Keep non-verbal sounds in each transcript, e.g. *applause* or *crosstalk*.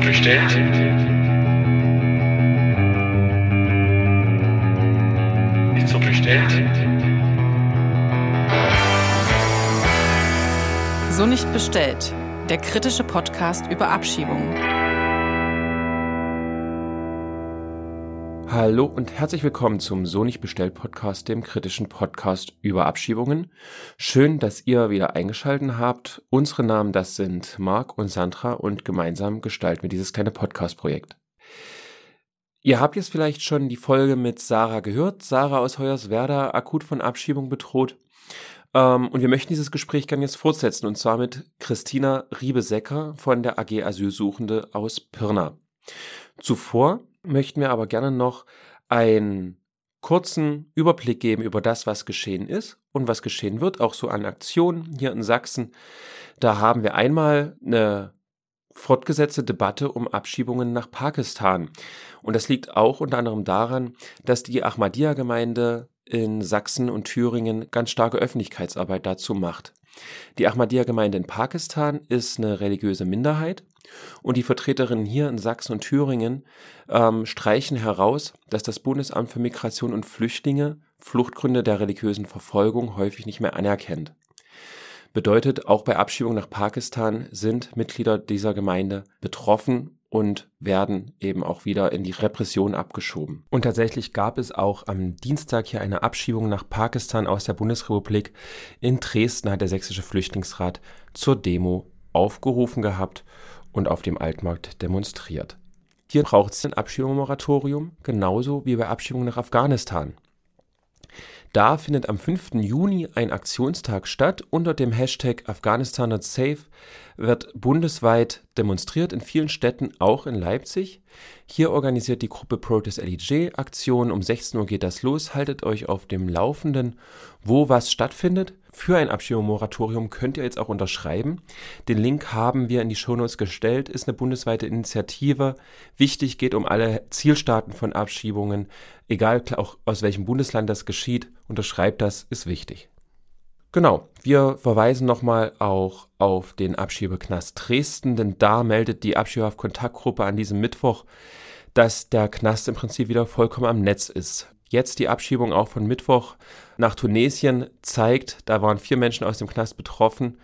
so bestellt? Ist so bestellt? So nicht bestellt. Der kritische Podcast über Abschiebungen. Hallo und herzlich willkommen zum So nicht bestellt Podcast, dem kritischen Podcast über Abschiebungen. Schön, dass ihr wieder eingeschalten habt. Unsere Namen, das sind Marc und Sandra und gemeinsam gestalten wir dieses kleine Podcast-Projekt. Ihr habt jetzt vielleicht schon die Folge mit Sarah gehört. Sarah aus Hoyerswerda, akut von Abschiebung bedroht. Ähm, und wir möchten dieses Gespräch gerne jetzt fortsetzen und zwar mit Christina Riebesecker von der AG Asylsuchende aus Pirna. Zuvor möchten wir aber gerne noch einen kurzen Überblick geben über das, was geschehen ist und was geschehen wird, auch so an Aktionen hier in Sachsen. Da haben wir einmal eine fortgesetzte Debatte um Abschiebungen nach Pakistan. Und das liegt auch unter anderem daran, dass die Ahmadiyya-Gemeinde in Sachsen und Thüringen ganz starke Öffentlichkeitsarbeit dazu macht. Die Ahmadiyya-Gemeinde in Pakistan ist eine religiöse Minderheit und die Vertreterinnen hier in Sachsen und Thüringen ähm, streichen heraus, dass das Bundesamt für Migration und Flüchtlinge Fluchtgründe der religiösen Verfolgung häufig nicht mehr anerkennt. Bedeutet, auch bei Abschiebung nach Pakistan sind Mitglieder dieser Gemeinde betroffen und werden eben auch wieder in die Repression abgeschoben. Und tatsächlich gab es auch am Dienstag hier eine Abschiebung nach Pakistan aus der Bundesrepublik. In Dresden hat der sächsische Flüchtlingsrat zur Demo aufgerufen gehabt und auf dem Altmarkt demonstriert. Hier braucht es ein Abschiebungsmoratorium, genauso wie bei Abschiebungen nach Afghanistan. Da findet am 5. Juni ein Aktionstag statt. Unter dem Hashtag Afghanistan not safe wird bundesweit demonstriert, in vielen Städten, auch in Leipzig. Hier organisiert die Gruppe Protest LEJ Aktionen. Um 16 Uhr geht das los. Haltet euch auf dem Laufenden, wo was stattfindet. Für ein Abschiebungsmoratorium könnt ihr jetzt auch unterschreiben. Den Link haben wir in die Shownotes gestellt. Ist eine bundesweite Initiative. Wichtig geht um alle Zielstaaten von Abschiebungen. Egal auch aus welchem Bundesland das geschieht. Unterschreibt das, ist wichtig. Genau, wir verweisen nochmal auch auf den Abschiebeknast Dresden, denn da meldet die Abschiebehaft-Kontaktgruppe an diesem Mittwoch, dass der Knast im Prinzip wieder vollkommen am Netz ist. Jetzt die Abschiebung auch von Mittwoch nach Tunesien zeigt, da waren vier Menschen aus dem Knast betroffen,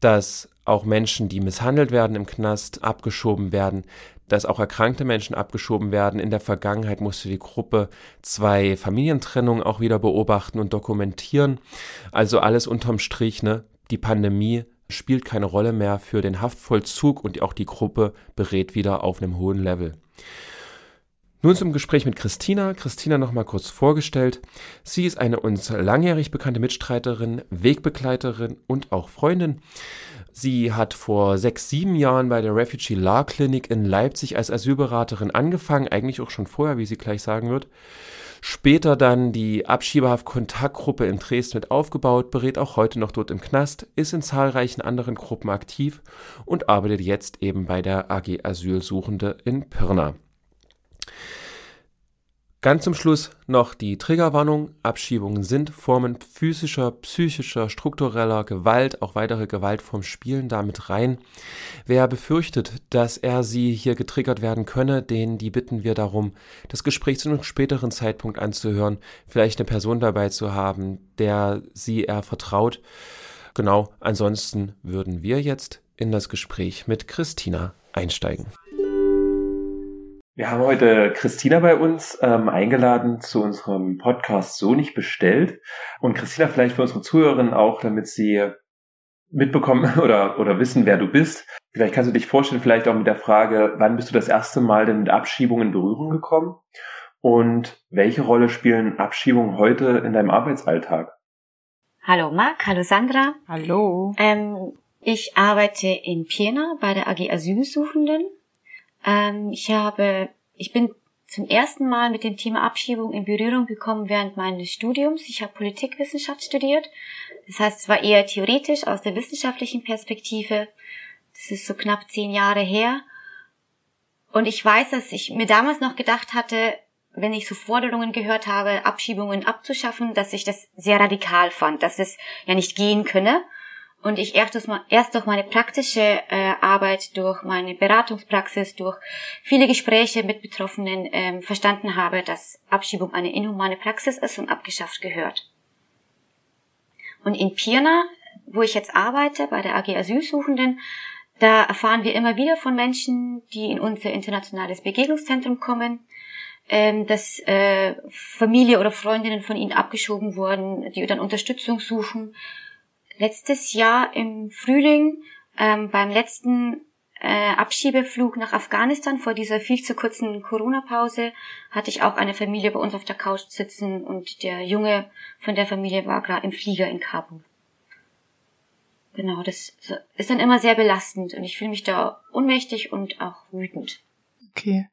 dass auch Menschen, die misshandelt werden im Knast, abgeschoben werden, dass auch erkrankte Menschen abgeschoben werden. In der Vergangenheit musste die Gruppe zwei Familientrennungen auch wieder beobachten und dokumentieren. Also alles unterm Strich, ne? Die Pandemie spielt keine Rolle mehr für den Haftvollzug und auch die Gruppe berät wieder auf einem hohen Level. Nun zum Gespräch mit Christina. Christina nochmal kurz vorgestellt. Sie ist eine uns langjährig bekannte Mitstreiterin, Wegbegleiterin und auch Freundin. Sie hat vor sechs, sieben Jahren bei der Refugee Law Clinic in Leipzig als Asylberaterin angefangen, eigentlich auch schon vorher, wie sie gleich sagen wird. Später dann die Abschiebehaft-Kontaktgruppe in Dresden mit aufgebaut, berät auch heute noch dort im Knast, ist in zahlreichen anderen Gruppen aktiv und arbeitet jetzt eben bei der AG Asylsuchende in Pirna. Ganz zum Schluss noch die Triggerwarnung. Abschiebungen sind Formen physischer, psychischer, struktureller Gewalt, auch weitere Gewaltformen spielen damit rein. Wer befürchtet, dass er sie hier getriggert werden könne, den die bitten wir darum, das Gespräch zu einem späteren Zeitpunkt anzuhören, vielleicht eine Person dabei zu haben, der sie er vertraut. Genau, ansonsten würden wir jetzt in das Gespräch mit Christina einsteigen. Wir haben heute Christina bei uns ähm, eingeladen zu unserem Podcast So nicht bestellt. Und Christina vielleicht für unsere Zuhörerinnen auch, damit sie mitbekommen *laughs* oder, oder wissen, wer du bist. Vielleicht kannst du dich vorstellen, vielleicht auch mit der Frage, wann bist du das erste Mal denn mit Abschiebungen in Berührung gekommen? Und welche Rolle spielen Abschiebungen heute in deinem Arbeitsalltag? Hallo Marc, hallo Sandra. Hallo. Ähm, ich arbeite in Pirna bei der AG Asylsuchenden ähm, ich habe, ich bin zum ersten Mal mit dem Thema Abschiebung in Berührung gekommen während meines Studiums. Ich habe Politikwissenschaft studiert. Das heißt, es war eher theoretisch aus der wissenschaftlichen Perspektive. Das ist so knapp zehn Jahre her. Und ich weiß, dass ich mir damals noch gedacht hatte, wenn ich so Forderungen gehört habe, Abschiebungen abzuschaffen, dass ich das sehr radikal fand, dass es ja nicht gehen könne. Und ich erst durch, erst durch meine praktische äh, Arbeit, durch meine Beratungspraxis, durch viele Gespräche mit Betroffenen ähm, verstanden habe, dass Abschiebung eine inhumane Praxis ist und abgeschafft gehört. Und in Pirna, wo ich jetzt arbeite, bei der AG Asylsuchenden, da erfahren wir immer wieder von Menschen, die in unser internationales Begegnungszentrum kommen, ähm, dass äh, Familie oder Freundinnen von ihnen abgeschoben wurden, die dann Unterstützung suchen letztes Jahr im Frühling ähm, beim letzten äh, Abschiebeflug nach Afghanistan vor dieser viel zu kurzen Corona-Pause hatte ich auch eine Familie bei uns auf der Couch sitzen und der Junge von der Familie war gerade im Flieger in Kabul. Genau, das ist dann immer sehr belastend und ich fühle mich da ohnmächtig und auch wütend. Okay,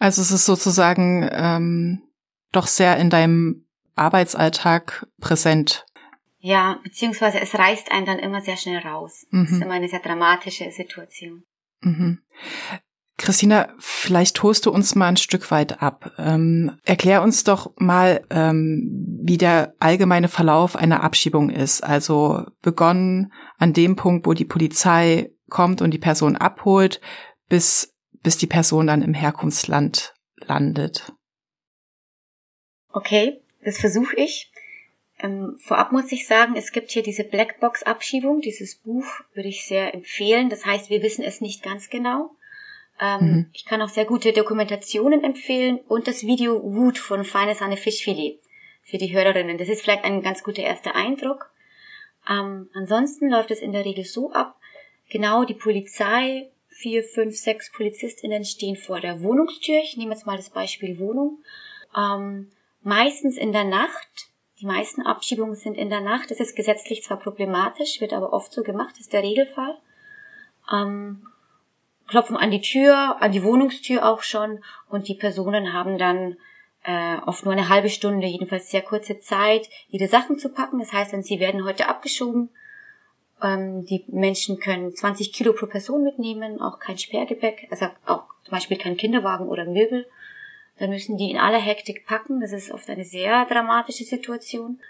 also es ist sozusagen ähm, doch sehr in deinem Arbeitsalltag präsent. Ja, beziehungsweise es reißt einen dann immer sehr schnell raus. Mhm. Das ist immer eine sehr dramatische Situation. Mhm. Christina, vielleicht holst du uns mal ein Stück weit ab. Ähm, erklär uns doch mal, ähm, wie der allgemeine Verlauf einer Abschiebung ist. Also begonnen an dem Punkt, wo die Polizei kommt und die Person abholt, bis, bis die Person dann im Herkunftsland landet. Okay, das versuche ich. Ähm, vorab muss ich sagen, es gibt hier diese Blackbox-Abschiebung. Dieses Buch würde ich sehr empfehlen. Das heißt, wir wissen es nicht ganz genau. Ähm, mhm. Ich kann auch sehr gute Dokumentationen empfehlen und das Video Wut von Feine Sahne Fischfilet für die Hörerinnen. Das ist vielleicht ein ganz guter erster Eindruck. Ähm, ansonsten läuft es in der Regel so ab, genau die Polizei, vier, fünf, sechs Polizistinnen stehen vor der Wohnungstür. Ich nehme jetzt mal das Beispiel Wohnung. Ähm, meistens in der Nacht die meisten Abschiebungen sind in der Nacht. Das ist gesetzlich zwar problematisch, wird aber oft so gemacht, ist der Regelfall. Ähm, klopfen an die Tür, an die Wohnungstür auch schon und die Personen haben dann äh, oft nur eine halbe Stunde, jedenfalls sehr kurze Zeit, ihre Sachen zu packen. Das heißt dann, sie werden heute abgeschoben. Ähm, die Menschen können 20 Kilo pro Person mitnehmen, auch kein Sperrgepäck, also auch zum Beispiel kein Kinderwagen oder Möbel. Dann müssen die in aller Hektik packen. Das ist oft eine sehr dramatische Situation.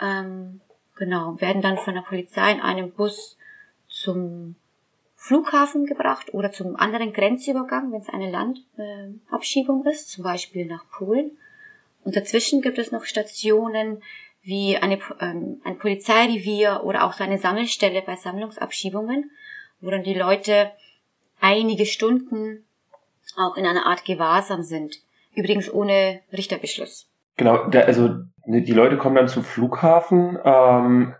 Ähm, genau, werden dann von der Polizei in einem Bus zum Flughafen gebracht oder zum anderen Grenzübergang, wenn es eine Landabschiebung äh, ist, zum Beispiel nach Polen. Und dazwischen gibt es noch Stationen wie eine, ähm, ein Polizeirevier oder auch so eine Sammelstelle bei Sammlungsabschiebungen, wo dann die Leute einige Stunden auch in einer Art Gewahrsam sind. Übrigens ohne Richterbeschluss. Genau, da, also die Leute kommen dann zum Flughafen, ähm,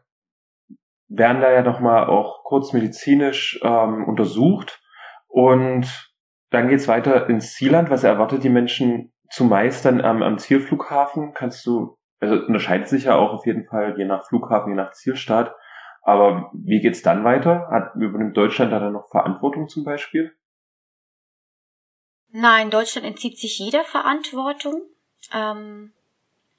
werden da ja nochmal auch kurz medizinisch ähm, untersucht und dann geht's weiter ins Zielland. Was erwartet die Menschen zumeist dann am, am Zielflughafen? Kannst du, also unterscheidet sich ja auch auf jeden Fall je nach Flughafen, je nach Zielstaat. Aber wie geht's dann weiter? Hat, übernimmt Deutschland da dann noch Verantwortung zum Beispiel? Nein, Deutschland entzieht sich jeder Verantwortung. Ähm,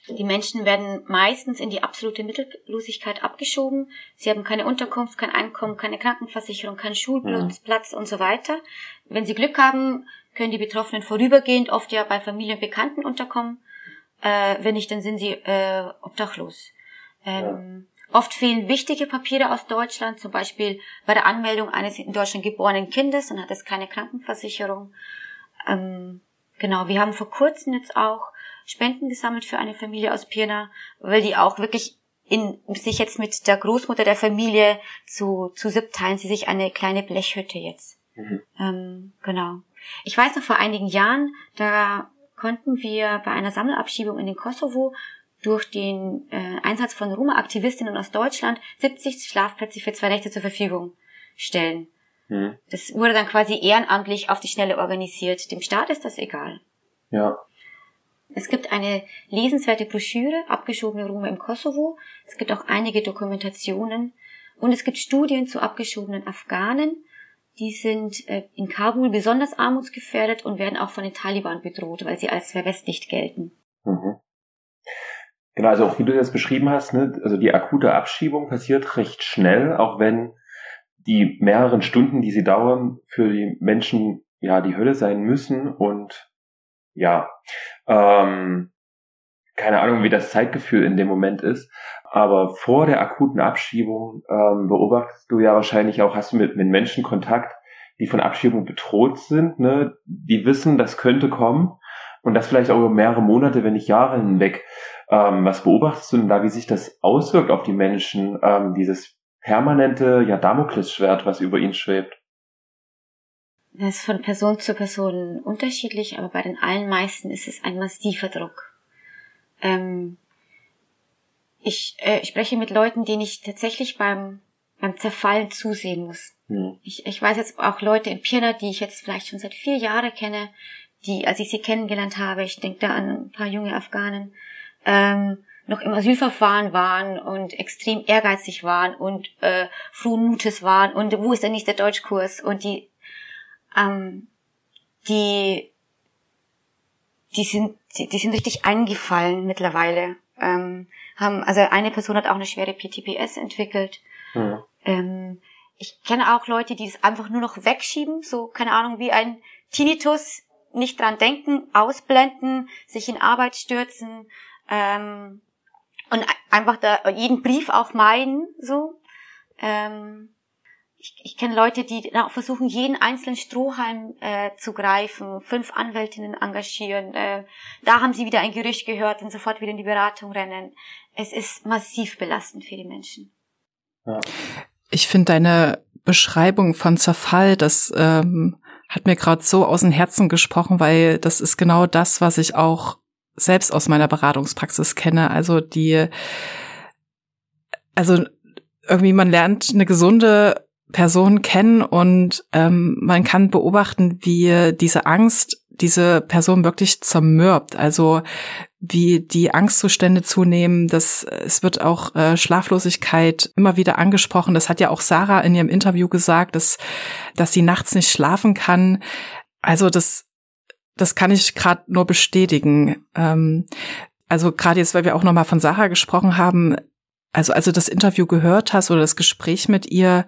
die Menschen werden meistens in die absolute Mittellosigkeit abgeschoben. Sie haben keine Unterkunft, kein Einkommen, keine Krankenversicherung, keinen Schulplatz Platz und so weiter. Wenn sie Glück haben, können die Betroffenen vorübergehend oft ja bei Familie und Bekannten unterkommen. Äh, wenn nicht, dann sind sie äh, obdachlos. Ähm, ja. Oft fehlen wichtige Papiere aus Deutschland, zum Beispiel bei der Anmeldung eines in Deutschland geborenen Kindes, dann hat es keine Krankenversicherung. Ähm, genau, wir haben vor kurzem jetzt auch Spenden gesammelt für eine Familie aus Pirna, weil die auch wirklich in, sich jetzt mit der Großmutter der Familie zu, zu SIP teilen sie sich eine kleine Blechhütte jetzt. Mhm. Ähm, genau. Ich weiß noch vor einigen Jahren, da konnten wir bei einer Sammelabschiebung in den Kosovo durch den äh, Einsatz von Roma-Aktivistinnen aus Deutschland 70 Schlafplätze für zwei Nächte zur Verfügung stellen. Mhm. Das wurde dann quasi ehrenamtlich auf die Schnelle organisiert. Dem Staat ist das egal. Ja. Es gibt eine lesenswerte Broschüre, abgeschobene Roma im Kosovo. Es gibt auch einige Dokumentationen. Und es gibt Studien zu abgeschobenen Afghanen. Die sind äh, in Kabul besonders armutsgefährdet und werden auch von den Taliban bedroht, weil sie als verwestlicht gelten. Mhm. Genau, also auch wie du das beschrieben hast, ne, also die akute Abschiebung passiert recht schnell, auch wenn die mehreren Stunden, die sie dauern, für die Menschen ja die Hölle sein müssen und ja, ähm, keine Ahnung, wie das Zeitgefühl in dem Moment ist. Aber vor der akuten Abschiebung ähm, beobachtest du ja wahrscheinlich auch, hast du mit, mit Menschen Kontakt, die von Abschiebung bedroht sind, ne? die wissen, das könnte kommen und das vielleicht auch über mehrere Monate, wenn nicht Jahre hinweg. Ähm, was beobachtest du denn da, wie sich das auswirkt auf die Menschen, ähm, dieses permanente ja, Damoklesschwert, was über ihnen schwebt? Das ist von Person zu Person unterschiedlich, aber bei den allermeisten ist es ein massiver Druck. Ähm, ich äh, spreche mit Leuten, denen ich tatsächlich beim, beim Zerfallen zusehen muss. Mhm. Ich, ich weiß jetzt auch Leute in Pirna, die ich jetzt vielleicht schon seit vier Jahren kenne, die, als ich sie kennengelernt habe, ich denke da an ein paar junge Afghanen, ähm, noch im Asylverfahren waren und extrem ehrgeizig waren und äh, frohen Mutes waren und wo ist denn nicht der Deutschkurs? Und die ähm, die die sind die, die sind richtig eingefallen mittlerweile. Ähm, haben also eine Person hat auch eine schwere PTPS entwickelt. Ja. ähm, ich kenne auch Leute die es einfach nur noch wegschieben so keine Ahnung wie ein Tinnitus nicht dran denken ausblenden sich in Arbeit stürzen ähm, und einfach da jeden Brief auch meiden, so. Ähm, ich, ich kenne Leute, die auch versuchen, jeden einzelnen Strohhalm äh, zu greifen, fünf Anwältinnen engagieren. Äh, da haben sie wieder ein Gerücht gehört und sofort wieder in die Beratung rennen. Es ist massiv belastend für die Menschen. Ja. Ich finde deine Beschreibung von Zerfall, das ähm, hat mir gerade so aus dem Herzen gesprochen, weil das ist genau das, was ich auch selbst aus meiner Beratungspraxis kenne. Also die, also irgendwie man lernt eine gesunde Person kennen und ähm, man kann beobachten, wie diese Angst diese Person wirklich zermürbt. Also wie die Angstzustände zunehmen. Das, es wird auch äh, Schlaflosigkeit immer wieder angesprochen. Das hat ja auch Sarah in ihrem Interview gesagt, dass, dass sie nachts nicht schlafen kann. Also das das kann ich gerade nur bestätigen. Ähm, also gerade jetzt, weil wir auch nochmal von Sarah gesprochen haben, also als du das Interview gehört hast oder das Gespräch mit ihr,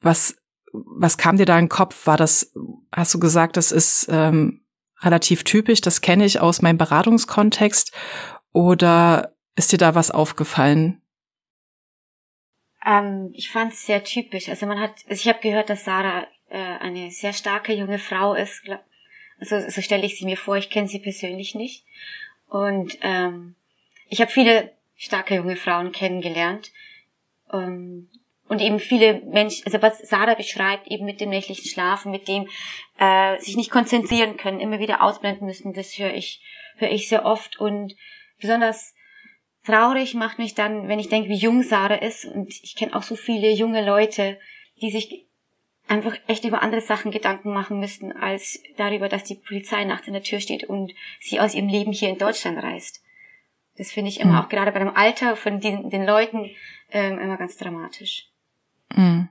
was was kam dir da in den Kopf? War das, hast du gesagt, das ist ähm, relativ typisch, das kenne ich aus meinem Beratungskontext, oder ist dir da was aufgefallen? Ähm, ich fand es sehr typisch. Also man hat, also ich habe gehört, dass Sarah äh, eine sehr starke junge Frau ist, glaub, so, so stelle ich sie mir vor, ich kenne sie persönlich nicht. Und ähm, ich habe viele starke junge Frauen kennengelernt. Ähm, und eben viele Menschen, also was Sarah beschreibt, eben mit dem nächtlichen Schlafen, mit dem äh, sich nicht konzentrieren können, immer wieder ausblenden müssen, das höre ich, höre ich sehr oft. Und besonders traurig macht mich dann, wenn ich denke, wie jung Sarah ist. Und ich kenne auch so viele junge Leute, die sich einfach echt über andere Sachen Gedanken machen müssten, als darüber, dass die Polizei nachts in der Tür steht und sie aus ihrem Leben hier in Deutschland reist. Das finde ich immer mhm. auch gerade bei dem Alter von den, den Leuten ähm, immer ganz dramatisch. Mhm.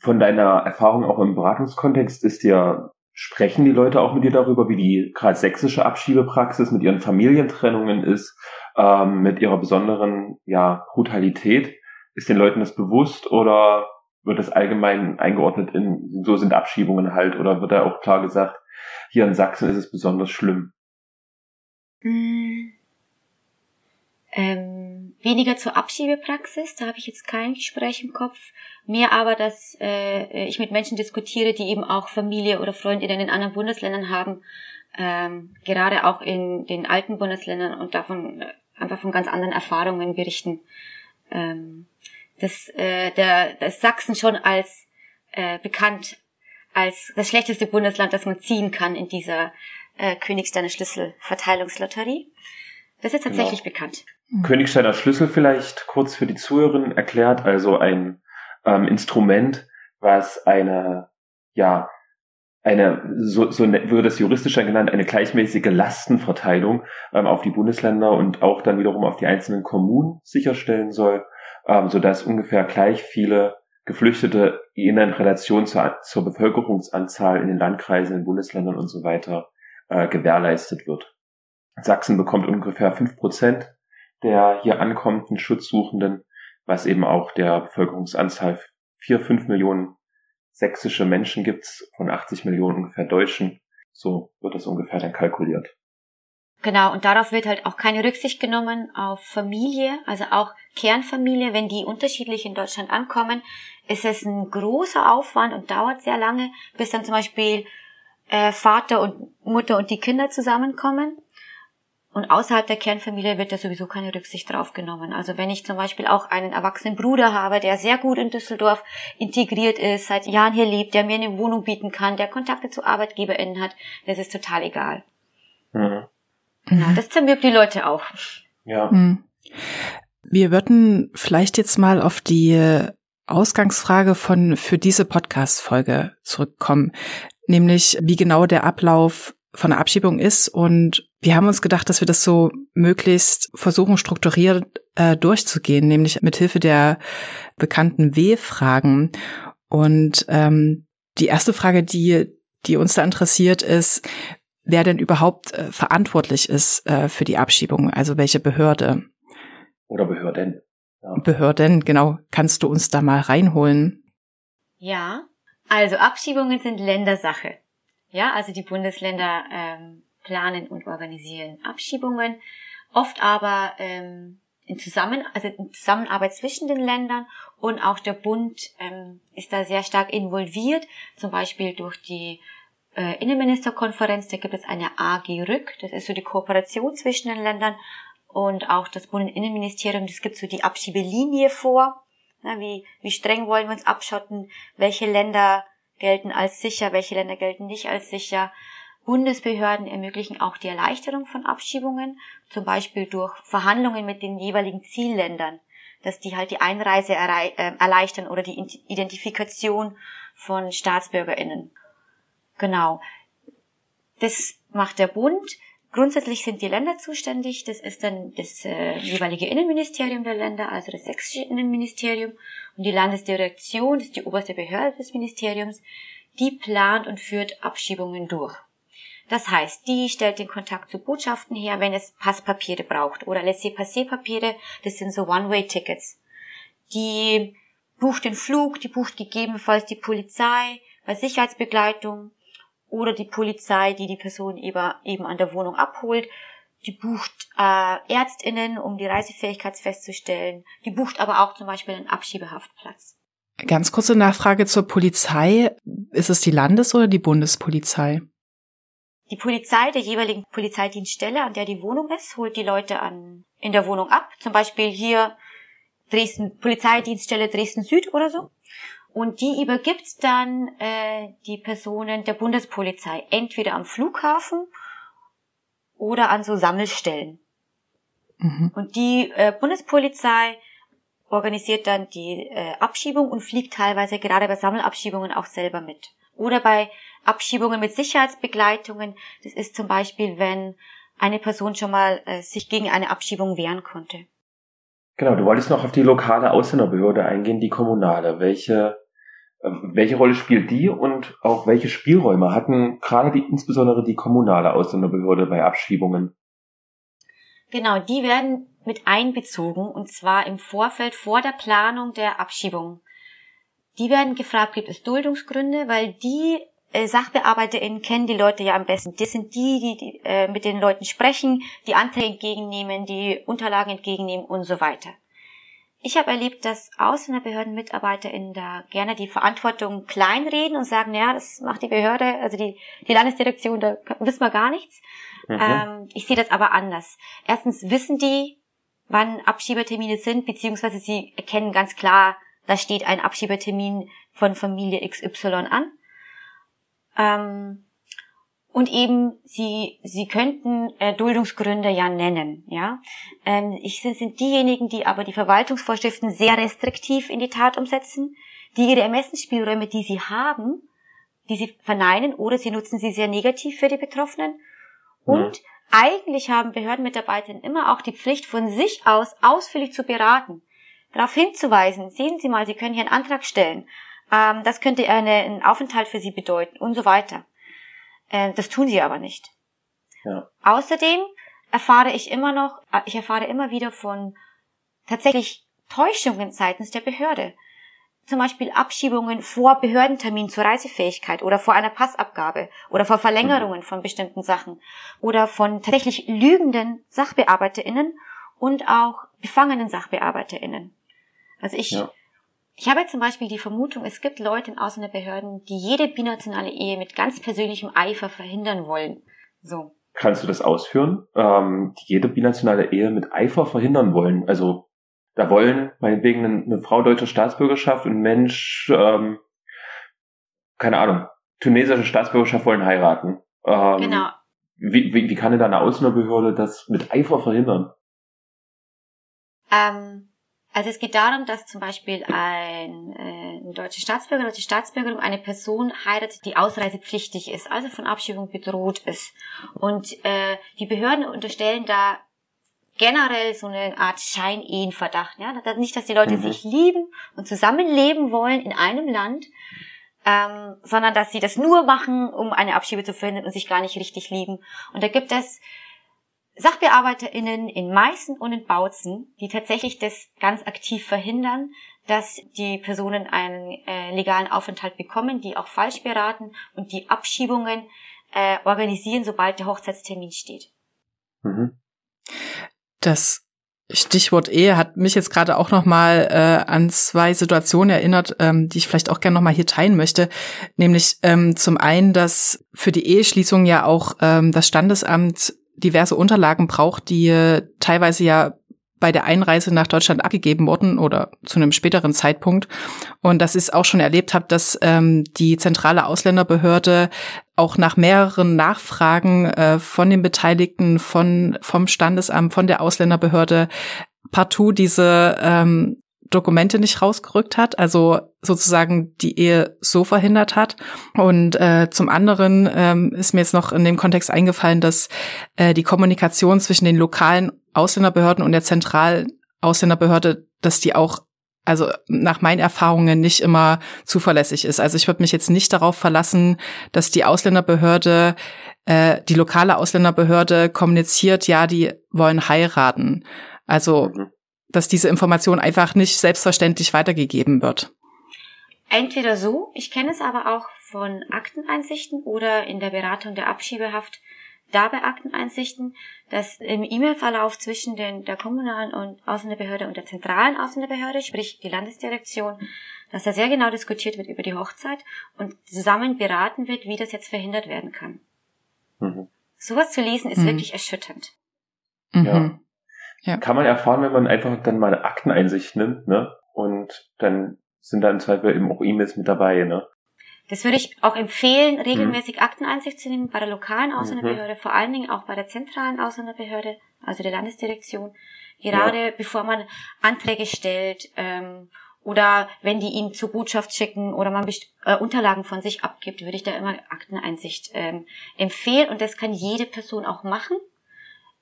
Von deiner Erfahrung auch im Beratungskontext ist ja, sprechen die Leute auch mit dir darüber, wie die gerade sächsische Abschiebepraxis mit ihren Familientrennungen ist, ähm, mit ihrer besonderen ja, Brutalität? Ist den Leuten das bewusst oder wird das allgemein eingeordnet in, so sind Abschiebungen halt, oder wird da auch klar gesagt, hier in Sachsen ist es besonders schlimm? Hm. Ähm, weniger zur Abschiebepraxis, da habe ich jetzt kein Gespräch im Kopf. Mehr aber, dass äh, ich mit Menschen diskutiere, die eben auch Familie oder Freundinnen in anderen Bundesländern haben, ähm, gerade auch in den alten Bundesländern und davon äh, einfach von ganz anderen Erfahrungen berichten. Ähm, das, äh, der, das Sachsen schon als äh, bekannt als das schlechteste Bundesland, das man ziehen kann in dieser äh, Königsteiner Schlüsselverteilungslotterie. Das ist tatsächlich genau. bekannt. Königsteiner Schlüssel vielleicht kurz für die Zuhörerinnen erklärt, also ein ähm, Instrument, was eine, ja, eine, so, so ne, würde es juristischer genannt, eine gleichmäßige Lastenverteilung ähm, auf die Bundesländer und auch dann wiederum auf die einzelnen Kommunen sicherstellen soll ähm, sodass ungefähr gleich viele Geflüchtete in Relation zur, zur Bevölkerungsanzahl in den Landkreisen, in den Bundesländern und so weiter äh, gewährleistet wird. Sachsen bekommt ungefähr fünf Prozent der hier ankommenden Schutzsuchenden, was eben auch der Bevölkerungsanzahl vier, fünf Millionen sächsische Menschen gibt, von 80 Millionen ungefähr Deutschen. So wird das ungefähr dann kalkuliert. Genau, und darauf wird halt auch keine Rücksicht genommen auf Familie, also auch Kernfamilie, wenn die unterschiedlich in Deutschland ankommen, ist es ein großer Aufwand und dauert sehr lange, bis dann zum Beispiel äh, Vater und Mutter und die Kinder zusammenkommen. Und außerhalb der Kernfamilie wird da sowieso keine Rücksicht drauf genommen. Also wenn ich zum Beispiel auch einen erwachsenen Bruder habe, der sehr gut in Düsseldorf integriert ist, seit Jahren hier lebt, der mir eine Wohnung bieten kann, der Kontakte zu ArbeitgeberInnen hat, das ist total egal. Mhm. Genau, das zermürbt die Leute auch. Ja. Mhm. Wir würden vielleicht jetzt mal auf die Ausgangsfrage von für diese Podcast-Folge zurückkommen, nämlich wie genau der Ablauf von der Abschiebung ist. Und wir haben uns gedacht, dass wir das so möglichst versuchen, strukturiert äh, durchzugehen, nämlich mit Hilfe der bekannten W-Fragen. Und ähm, die erste Frage, die, die uns da interessiert, ist, wer denn überhaupt äh, verantwortlich ist äh, für die Abschiebung, also welche Behörde. Oder Behörden. Ja. Behörden, genau. Kannst du uns da mal reinholen? Ja, also Abschiebungen sind Ländersache. Ja, also die Bundesländer ähm, planen und organisieren Abschiebungen, oft aber ähm, in, Zusammen also in Zusammenarbeit zwischen den Ländern und auch der Bund ähm, ist da sehr stark involviert, zum Beispiel durch die äh, Innenministerkonferenz, da gibt es eine AG Rück, das ist so die Kooperation zwischen den Ländern und auch das Bundesinnenministerium, das gibt so die Abschiebelinie vor. Na, wie, wie streng wollen wir uns abschotten? Welche Länder gelten als sicher? Welche Länder gelten nicht als sicher? Bundesbehörden ermöglichen auch die Erleichterung von Abschiebungen, zum Beispiel durch Verhandlungen mit den jeweiligen Zielländern, dass die halt die Einreise äh, erleichtern oder die Identifikation von StaatsbürgerInnen. Genau. Das macht der Bund. Grundsätzlich sind die Länder zuständig. Das ist dann das äh, jeweilige Innenministerium der Länder, also das sächsische Innenministerium. Und die Landesdirektion, das ist die oberste Behörde des Ministeriums, die plant und führt Abschiebungen durch. Das heißt, die stellt den Kontakt zu Botschaften her, wenn es Passpapiere braucht oder Laissez-Passer-Papiere, das sind so One-Way-Tickets. Die bucht den Flug, die bucht gegebenenfalls die Polizei bei Sicherheitsbegleitung oder die Polizei, die die Person eben an der Wohnung abholt. Die bucht äh, Ärztinnen, um die Reisefähigkeit festzustellen. Die bucht aber auch zum Beispiel einen Abschiebehaftplatz. Ganz kurze Nachfrage zur Polizei. Ist es die Landes- oder die Bundespolizei? Die Polizei der jeweiligen Polizeidienststelle, an der die Wohnung ist, holt die Leute an, in der Wohnung ab. Zum Beispiel hier Dresden, Polizeidienststelle Dresden Süd oder so. Und die übergibt dann äh, die Personen der Bundespolizei, entweder am Flughafen oder an so Sammelstellen. Mhm. Und die äh, Bundespolizei organisiert dann die äh, Abschiebung und fliegt teilweise gerade bei Sammelabschiebungen auch selber mit. Oder bei Abschiebungen mit Sicherheitsbegleitungen. Das ist zum Beispiel, wenn eine Person schon mal äh, sich gegen eine Abschiebung wehren konnte. Genau, du wolltest noch auf die lokale Ausländerbehörde eingehen, die kommunale. Welche welche Rolle spielt die und auch welche Spielräume hatten gerade die, insbesondere die kommunale Ausländerbehörde bei Abschiebungen? Genau, die werden mit einbezogen und zwar im Vorfeld vor der Planung der Abschiebung. Die werden gefragt, gibt es Duldungsgründe, weil die äh, SachbearbeiterInnen kennen die Leute ja am besten. Das sind die, die, die äh, mit den Leuten sprechen, die Anträge entgegennehmen, die Unterlagen entgegennehmen und so weiter. Ich habe erlebt, dass AusländerbehördenmitarbeiterInnen da gerne die Verantwortung kleinreden und sagen, ja, das macht die Behörde, also die, die Landesdirektion, da wissen wir gar nichts. Mhm. Ähm, ich sehe das aber anders. Erstens wissen die, wann Abschiebetermine sind, beziehungsweise sie erkennen ganz klar, da steht ein Abschiebetermin von Familie XY an. Ähm, und eben sie sie könnten äh, Duldungsgründe ja nennen, ja. Ähm, ich sind, sind diejenigen, die aber die Verwaltungsvorschriften sehr restriktiv in die Tat umsetzen, die ihre Ermessensspielräume, die sie haben, die sie verneinen oder sie nutzen sie sehr negativ für die Betroffenen. Und ja. eigentlich haben Behördenmitarbeiterinnen immer auch die Pflicht, von sich aus ausführlich zu beraten, darauf hinzuweisen, sehen Sie mal, Sie können hier einen Antrag stellen, ähm, das könnte eine, einen Aufenthalt für Sie bedeuten und so weiter. Äh, das tun sie aber nicht. Ja. Außerdem erfahre ich immer noch, äh, ich erfahre immer wieder von tatsächlich Täuschungen seitens der Behörde. zum Beispiel Abschiebungen vor Behördentermin zur Reisefähigkeit oder vor einer Passabgabe oder vor Verlängerungen von bestimmten Sachen oder von tatsächlich lügenden SachbearbeiterInnen und auch befangenen SachbearbeiterInnen. Also ich, ja. Ich habe zum Beispiel die Vermutung, es gibt Leute in Ausländerbehörden, die jede binationale Ehe mit ganz persönlichem Eifer verhindern wollen. So. Kannst du das ausführen? Ähm, die jede binationale Ehe mit Eifer verhindern wollen. Also da wollen meinetwegen eine, eine Frau deutsche Staatsbürgerschaft und ein Mensch, ähm, keine Ahnung, tunesische Staatsbürgerschaft wollen heiraten. Ähm, genau. Wie, wie, wie kann denn da eine Ausländerbehörde das mit Eifer verhindern? Ähm, also es geht darum, dass zum Beispiel ein, äh, ein deutscher Staatsbürger oder Staatsbürgerin eine Person heiratet, die ausreisepflichtig ist, also von Abschiebung bedroht ist. Und äh, die Behörden unterstellen da generell so eine Art Scheinehenverdacht. Ja? Nicht, dass die Leute mhm. sich lieben und zusammenleben wollen in einem Land, ähm, sondern dass sie das nur machen, um eine Abschiebe zu verhindern und sich gar nicht richtig lieben. Und da gibt es SachbearbeiterInnen in Meißen und in Bautzen, die tatsächlich das ganz aktiv verhindern, dass die Personen einen äh, legalen Aufenthalt bekommen, die auch falsch beraten und die Abschiebungen äh, organisieren, sobald der Hochzeitstermin steht. Mhm. Das Stichwort Ehe hat mich jetzt gerade auch noch mal äh, an zwei Situationen erinnert, ähm, die ich vielleicht auch gerne noch mal hier teilen möchte. Nämlich ähm, zum einen, dass für die Eheschließung ja auch ähm, das Standesamt diverse Unterlagen braucht, die äh, teilweise ja bei der Einreise nach Deutschland abgegeben wurden oder zu einem späteren Zeitpunkt. Und dass ich auch schon erlebt habe, dass ähm, die zentrale Ausländerbehörde auch nach mehreren Nachfragen äh, von den Beteiligten, von vom Standesamt, von der Ausländerbehörde partout diese ähm, Dokumente nicht rausgerückt hat, also sozusagen die Ehe so verhindert hat. Und äh, zum anderen ähm, ist mir jetzt noch in dem Kontext eingefallen, dass äh, die Kommunikation zwischen den lokalen Ausländerbehörden und der zentralen Ausländerbehörde, dass die auch also nach meinen Erfahrungen nicht immer zuverlässig ist. Also ich würde mich jetzt nicht darauf verlassen, dass die Ausländerbehörde, äh, die lokale Ausländerbehörde kommuniziert, ja, die wollen heiraten. Also mhm dass diese Information einfach nicht selbstverständlich weitergegeben wird. Entweder so, ich kenne es aber auch von Akteneinsichten oder in der Beratung der Abschiebehaft dabei Akteneinsichten, dass im E-Mail-Verlauf zwischen den, der kommunalen und Ausländerbehörde und der zentralen Ausländerbehörde, sprich die Landesdirektion, dass da sehr genau diskutiert wird über die Hochzeit und zusammen beraten wird, wie das jetzt verhindert werden kann. Mhm. Sowas zu lesen ist mhm. wirklich erschütternd. Ja. Ja. Kann man erfahren, wenn man einfach dann mal eine Akteneinsicht nimmt, ne? Und dann sind da im Zweifel eben auch E-Mails mit dabei, ne? Das würde ich auch empfehlen, regelmäßig mhm. Akteneinsicht zu nehmen bei der lokalen Ausländerbehörde, mhm. vor allen Dingen auch bei der zentralen Ausländerbehörde, also der Landesdirektion. Gerade ja. bevor man Anträge stellt ähm, oder wenn die ihn zur Botschaft schicken oder man äh, Unterlagen von sich abgibt, würde ich da immer Akteneinsicht ähm, empfehlen. Und das kann jede Person auch machen.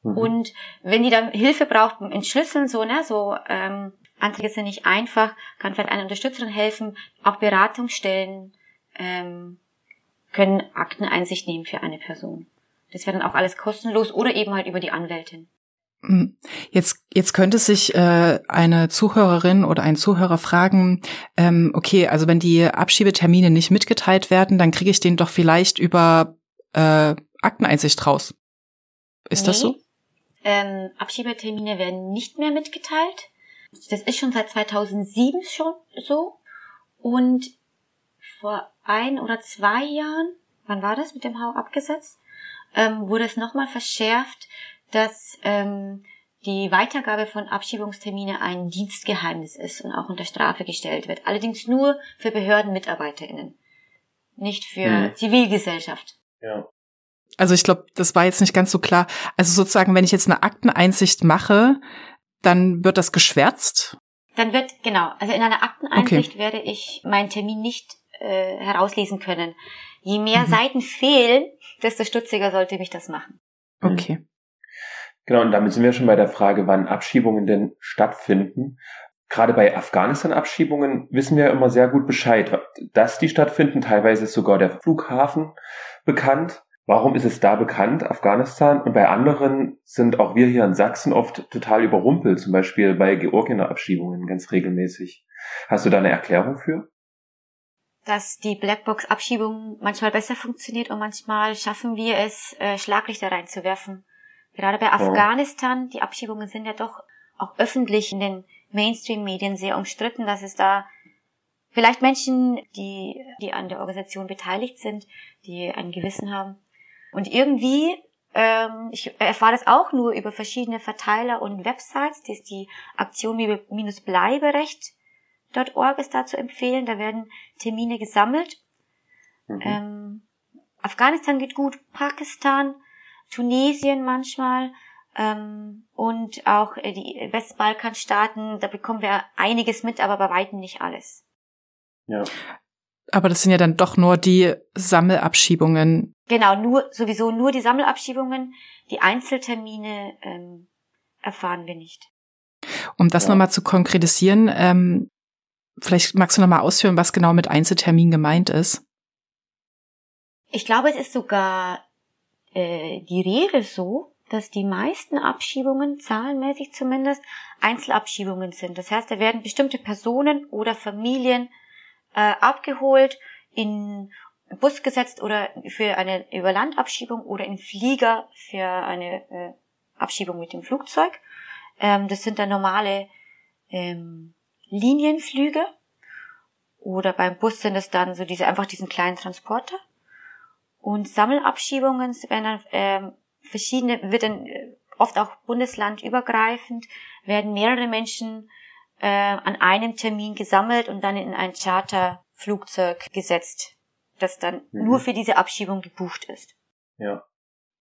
Mhm. Und wenn die dann Hilfe braucht beim Entschlüsseln, so, ne, so, ähm, Anträge sind nicht einfach, kann vielleicht eine Unterstützerin helfen, auch Beratungsstellen ähm, können Akteneinsicht nehmen für eine Person. Das wäre dann auch alles kostenlos oder eben halt über die Anwältin. Hm. Jetzt, jetzt könnte sich äh, eine Zuhörerin oder ein Zuhörer fragen, ähm, okay, also wenn die Abschiebetermine nicht mitgeteilt werden, dann kriege ich den doch vielleicht über äh, Akteneinsicht raus. Ist nee, das so? Ähm, Abschiebetermine werden nicht mehr mitgeteilt. Das ist schon seit 2007 schon so. Und vor ein oder zwei Jahren, wann war das mit dem Hau abgesetzt, ähm, wurde es nochmal verschärft, dass ähm, die Weitergabe von Abschiebungstermine ein Dienstgeheimnis ist und auch unter Strafe gestellt wird. Allerdings nur für BehördenmitarbeiterInnen, nicht für hm. Zivilgesellschaft. Ja. Also ich glaube, das war jetzt nicht ganz so klar. Also sozusagen, wenn ich jetzt eine Akteneinsicht mache, dann wird das geschwärzt? Dann wird, genau, also in einer Akteneinsicht okay. werde ich meinen Termin nicht äh, herauslesen können. Je mehr mhm. Seiten fehlen, desto stutziger sollte mich das machen. Mhm. Okay. Genau, und damit sind wir schon bei der Frage, wann Abschiebungen denn stattfinden. Gerade bei Afghanistan-Abschiebungen wissen wir immer sehr gut Bescheid, dass die stattfinden. Teilweise ist sogar der Flughafen bekannt. Warum ist es da bekannt, Afghanistan? Und bei anderen sind auch wir hier in Sachsen oft total überrumpelt, zum Beispiel bei Georgiener Abschiebungen ganz regelmäßig. Hast du da eine Erklärung für? Dass die Blackbox-Abschiebung manchmal besser funktioniert und manchmal schaffen wir es, äh, Schlaglichter reinzuwerfen. Gerade bei Afghanistan, die Abschiebungen sind ja doch auch öffentlich in den Mainstream-Medien sehr umstritten, dass es da vielleicht Menschen, die, die an der Organisation beteiligt sind, die ein Gewissen haben, und irgendwie, ähm, ich erfahre das auch nur über verschiedene Verteiler und Websites, das ist die Aktion-Bleiberecht.org ist da zu empfehlen, da werden Termine gesammelt. Mhm. Ähm, Afghanistan geht gut, Pakistan, Tunesien manchmal ähm, und auch äh, die Westbalkanstaaten, da bekommen wir einiges mit, aber bei weitem nicht alles. Ja. Aber das sind ja dann doch nur die Sammelabschiebungen. Genau, nur sowieso nur die Sammelabschiebungen. Die Einzeltermine ähm, erfahren wir nicht. Um das ja. nochmal zu konkretisieren, ähm, vielleicht magst du nochmal ausführen, was genau mit Einzeltermin gemeint ist. Ich glaube, es ist sogar äh, die Regel so, dass die meisten Abschiebungen, zahlenmäßig zumindest, Einzelabschiebungen sind. Das heißt, da werden bestimmte Personen oder Familien äh, abgeholt, in Bus gesetzt oder für eine Überlandabschiebung oder in Flieger für eine äh, Abschiebung mit dem Flugzeug. Ähm, das sind dann normale ähm, Linienflüge. Oder beim Bus sind es dann so diese einfach diesen kleinen Transporter. Und Sammelabschiebungen werden dann ähm, verschiedene, wird dann äh, oft auch bundeslandübergreifend, werden mehrere Menschen äh, an einem Termin gesammelt und dann in ein Charterflugzeug gesetzt, das dann mhm. nur für diese Abschiebung gebucht ist. Ja.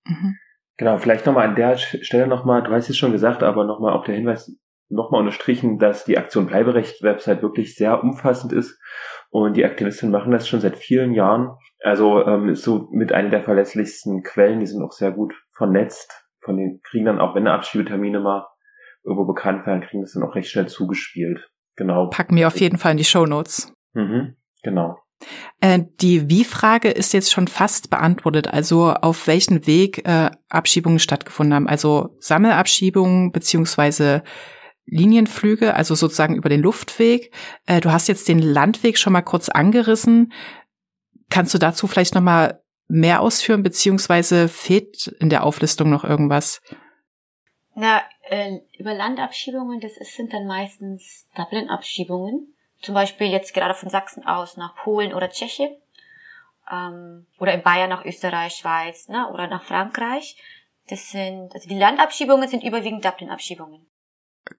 Mhm. Genau, vielleicht nochmal an der Stelle nochmal, du hast es schon gesagt, aber nochmal auch der Hinweis, nochmal unterstrichen, dass die Aktion Bleiberecht-Website wirklich sehr umfassend ist und die Aktivistinnen machen das schon seit vielen Jahren. Also ähm, ist so mit einer der verlässlichsten Quellen, die sind auch sehr gut vernetzt, von den kriegen dann auch, wenn Abschiebetermine mal irgendwo bekannt werden, kriegen das dann auch recht schnell zugespielt. Genau. Packen wir auf jeden Fall in die Show Notes. Mhm, genau. Äh, die Wie-Frage ist jetzt schon fast beantwortet. Also auf welchen Weg äh, Abschiebungen stattgefunden haben. Also Sammelabschiebungen beziehungsweise Linienflüge, also sozusagen über den Luftweg. Äh, du hast jetzt den Landweg schon mal kurz angerissen. Kannst du dazu vielleicht noch mal mehr ausführen, beziehungsweise fehlt in der Auflistung noch irgendwas? Na, äh, über Landabschiebungen, das ist, sind dann meistens Dublin-Abschiebungen. Zum Beispiel jetzt gerade von Sachsen aus nach Polen oder Tschechien. Ähm, oder in Bayern nach Österreich, Schweiz, ne, oder nach Frankreich. Das sind, also die Landabschiebungen sind überwiegend Dublin-Abschiebungen.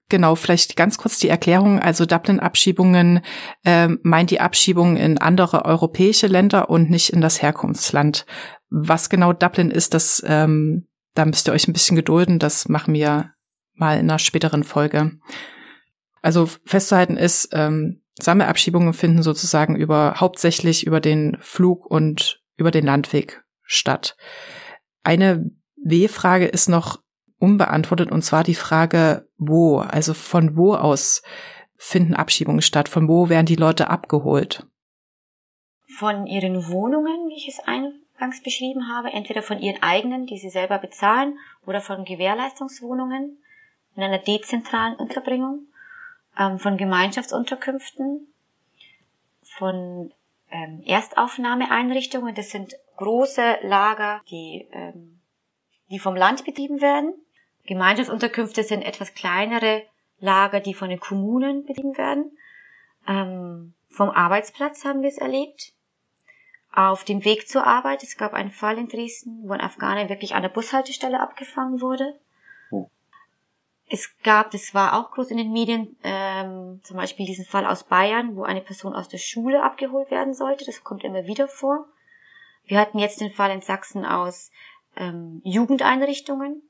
Genau, vielleicht ganz kurz die Erklärung. Also Dublin-Abschiebungen äh, meint die Abschiebung in andere europäische Länder und nicht in das Herkunftsland. Was genau Dublin ist, das ähm, da müsst ihr euch ein bisschen gedulden. Das machen wir mal in einer späteren Folge. Also festzuhalten ist, ähm, Sammelabschiebungen finden sozusagen über hauptsächlich über den Flug und über den Landweg statt. Eine W-Frage ist noch unbeantwortet und zwar die Frage, wo, also von wo aus finden Abschiebungen statt? Von wo werden die Leute abgeholt? Von ihren Wohnungen, wie ich es ein eingangs beschrieben habe, entweder von ihren eigenen, die sie selber bezahlen, oder von Gewährleistungswohnungen in einer dezentralen Unterbringung, ähm, von Gemeinschaftsunterkünften, von ähm, Erstaufnahmeeinrichtungen. Das sind große Lager, die, ähm, die vom Land betrieben werden. Gemeinschaftsunterkünfte sind etwas kleinere Lager, die von den Kommunen betrieben werden. Ähm, vom Arbeitsplatz haben wir es erlebt auf dem Weg zur Arbeit. Es gab einen Fall in Dresden, wo ein Afghaner wirklich an der Bushaltestelle abgefangen wurde. Es gab, das war auch groß in den Medien, ähm, zum Beispiel diesen Fall aus Bayern, wo eine Person aus der Schule abgeholt werden sollte. Das kommt immer wieder vor. Wir hatten jetzt den Fall in Sachsen aus ähm, Jugendeinrichtungen,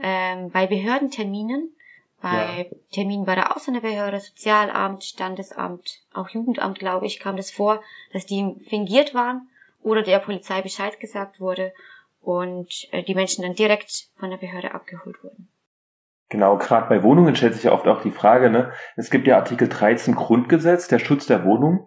ähm, bei Behördenterminen bei ja. Terminen bei der Ausländerbehörde, Sozialamt, Standesamt, auch Jugendamt, glaube ich, kam das vor, dass die fingiert waren oder der Polizei Bescheid gesagt wurde und äh, die Menschen dann direkt von der Behörde abgeholt wurden. Genau, gerade bei Wohnungen stellt sich ja oft auch die Frage, ne, es gibt ja Artikel 13 Grundgesetz, der Schutz der Wohnung,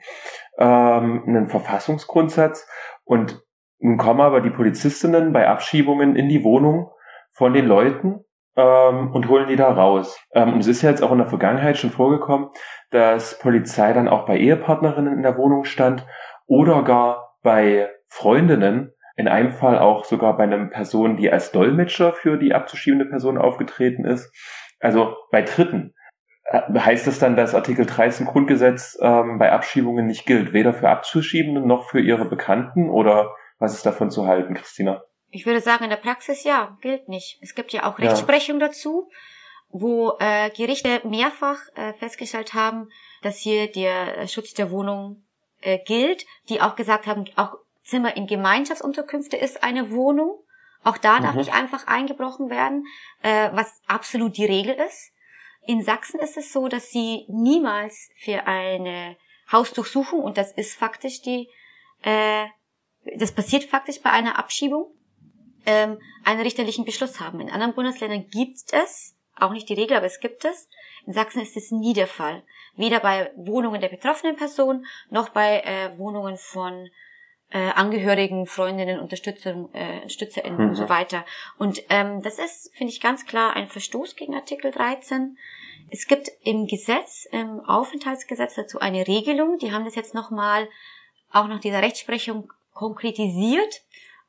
ähm, einen Verfassungsgrundsatz und Nun kommen aber die Polizistinnen bei Abschiebungen in die Wohnung von den Leuten ähm, und holen die da raus. Ähm, und es ist ja jetzt auch in der Vergangenheit schon vorgekommen, dass Polizei dann auch bei Ehepartnerinnen in der Wohnung stand oder gar bei Freundinnen, in einem Fall auch sogar bei einer Person, die als Dolmetscher für die abzuschiebende Person aufgetreten ist. Also bei Dritten. Äh, heißt das dann, dass Artikel 13 Grundgesetz ähm, bei Abschiebungen nicht gilt, weder für Abzuschiebende noch für ihre Bekannten? Oder was ist davon zu halten, Christina? Ich würde sagen, in der Praxis ja, gilt nicht. Es gibt ja auch Rechtsprechung ja. dazu, wo äh, Gerichte mehrfach äh, festgestellt haben, dass hier der Schutz der Wohnung äh, gilt, die auch gesagt haben, auch Zimmer in Gemeinschaftsunterkünfte ist eine Wohnung. Auch da darf mhm. nicht einfach eingebrochen werden, äh, was absolut die Regel ist. In Sachsen ist es so, dass sie niemals für eine Hausdurchsuchung, und das ist faktisch die, äh, das passiert faktisch bei einer Abschiebung, ähm, einen richterlichen Beschluss haben. In anderen Bundesländern gibt es, auch nicht die Regel, aber es gibt es. In Sachsen ist es nie der Fall. Weder bei Wohnungen der betroffenen Person noch bei äh, Wohnungen von äh, Angehörigen, Freundinnen, Unterstützer, äh, StützerInnen mhm. und so mhm. weiter. Und ähm, das ist, finde ich, ganz klar ein Verstoß gegen Artikel 13. Es gibt im Gesetz, im Aufenthaltsgesetz dazu eine Regelung, die haben das jetzt nochmal auch nach dieser Rechtsprechung konkretisiert.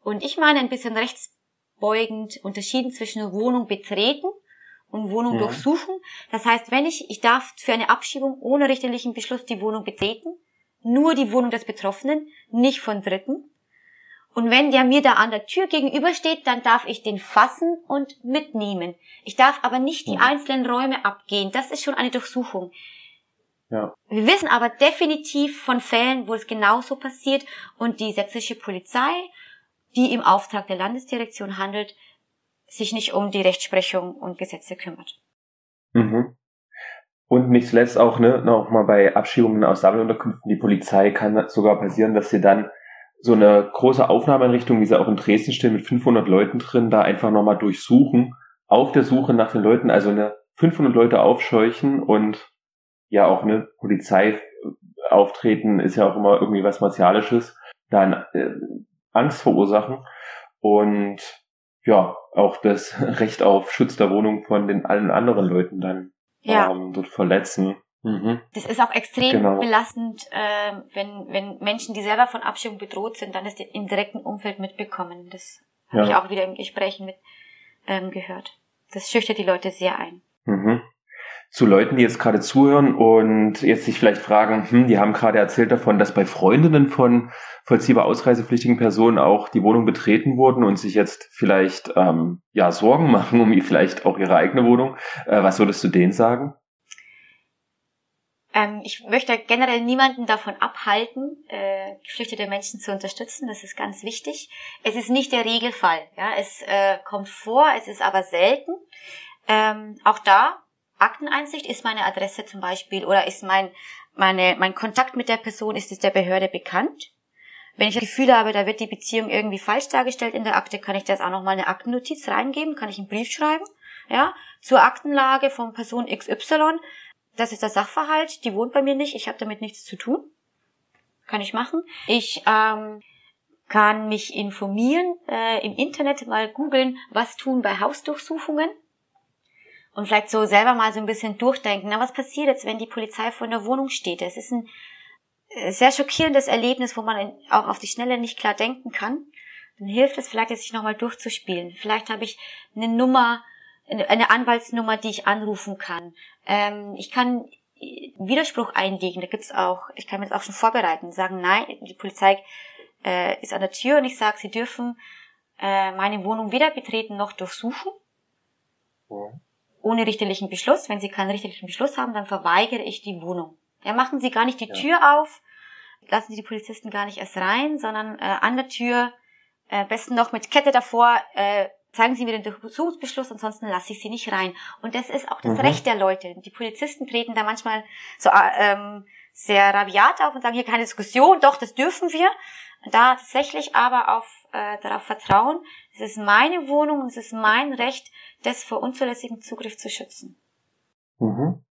Und ich meine ein bisschen rechtsbeugend unterschieden zwischen Wohnung betreten und Wohnung ja. durchsuchen. Das heißt, wenn ich, ich darf für eine Abschiebung ohne richterlichen Beschluss die Wohnung betreten, nur die Wohnung des Betroffenen, nicht von Dritten. Und wenn der mir da an der Tür gegenübersteht, dann darf ich den fassen und mitnehmen. Ich darf aber nicht die einzelnen Räume abgehen. Das ist schon eine Durchsuchung. Ja. Wir wissen aber definitiv von Fällen, wo es genauso passiert und die sächsische Polizei, die im Auftrag der Landesdirektion handelt, sich nicht um die Rechtsprechung und Gesetze kümmert. Mhm. Und nicht zuletzt auch, ne, noch mal bei Abschiebungen aus Sammelunterkünften, die Polizei kann sogar passieren, dass sie dann so eine große Aufnahmeeinrichtung, wie sie auch in Dresden stehen, mit 500 Leuten drin, da einfach nochmal durchsuchen, auf der Suche nach den Leuten, also eine 500 Leute aufscheuchen und ja auch eine Polizei auftreten, ist ja auch immer irgendwie was Martialisches, dann äh, Angst verursachen. Und ja, auch das *laughs* Recht auf Schutz der Wohnung von den allen anderen Leuten dann ja. ähm, dort verletzen. Mhm. Das ist auch extrem genau. belastend, äh, wenn, wenn Menschen, die selber von Abschiebung bedroht sind, dann das im direkten Umfeld mitbekommen. Das habe ja. ich auch wieder in Gesprächen mit ähm, gehört. Das schüchtert die Leute sehr ein. Mhm zu Leuten, die jetzt gerade zuhören und jetzt sich vielleicht fragen, hm, die haben gerade erzählt davon, dass bei Freundinnen von vollziehbar ausreisepflichtigen Personen auch die Wohnung betreten wurden und sich jetzt vielleicht ähm, ja Sorgen machen um vielleicht auch ihre eigene Wohnung. Äh, was würdest du denen sagen? Ähm, ich möchte generell niemanden davon abhalten, äh, geflüchtete Menschen zu unterstützen. Das ist ganz wichtig. Es ist nicht der Regelfall. Ja, es äh, kommt vor, es ist aber selten. Ähm, auch da Akteneinsicht ist meine Adresse zum Beispiel oder ist mein, meine, mein Kontakt mit der Person, ist es der Behörde bekannt? Wenn ich das Gefühl habe, da wird die Beziehung irgendwie falsch dargestellt in der Akte, kann ich das auch nochmal eine Aktennotiz reingeben, kann ich einen Brief schreiben, ja, zur Aktenlage von Person XY. Das ist der Sachverhalt, die wohnt bei mir nicht, ich habe damit nichts zu tun. Kann ich machen. Ich ähm, kann mich informieren, äh, im Internet mal googeln, was tun bei Hausdurchsuchungen und vielleicht so selber mal so ein bisschen durchdenken. Na, was passiert jetzt, wenn die Polizei vor der Wohnung steht? Es ist ein äh, sehr schockierendes Erlebnis, wo man auch auf die Schnelle nicht klar denken kann. Dann hilft es vielleicht, sich nochmal durchzuspielen. Vielleicht habe ich eine Nummer, eine Anwaltsnummer, die ich anrufen kann. Ähm, ich kann Widerspruch einlegen. Da gibt's auch, ich kann mir das auch schon vorbereiten, sagen, nein, die Polizei äh, ist an der Tür und ich sage, sie dürfen äh, meine Wohnung weder betreten noch durchsuchen. Ja ohne richterlichen Beschluss. Wenn Sie keinen richterlichen Beschluss haben, dann verweigere ich die Wohnung. Ja, machen Sie gar nicht die ja. Tür auf, lassen Sie die Polizisten gar nicht erst rein, sondern äh, an der Tür, äh, besten noch mit Kette davor, äh, zeigen Sie mir den Durchsuchungsbeschluss, ansonsten lasse ich Sie nicht rein. Und das ist auch das mhm. Recht der Leute. Die Polizisten treten da manchmal so äh, ähm, sehr rabiat auf und sagen, hier keine Diskussion, doch, das dürfen wir. Da tatsächlich aber auf, äh, darauf vertrauen, es ist meine Wohnung, es ist mein Recht, das vor unzulässigem Zugriff zu schützen. Mhm.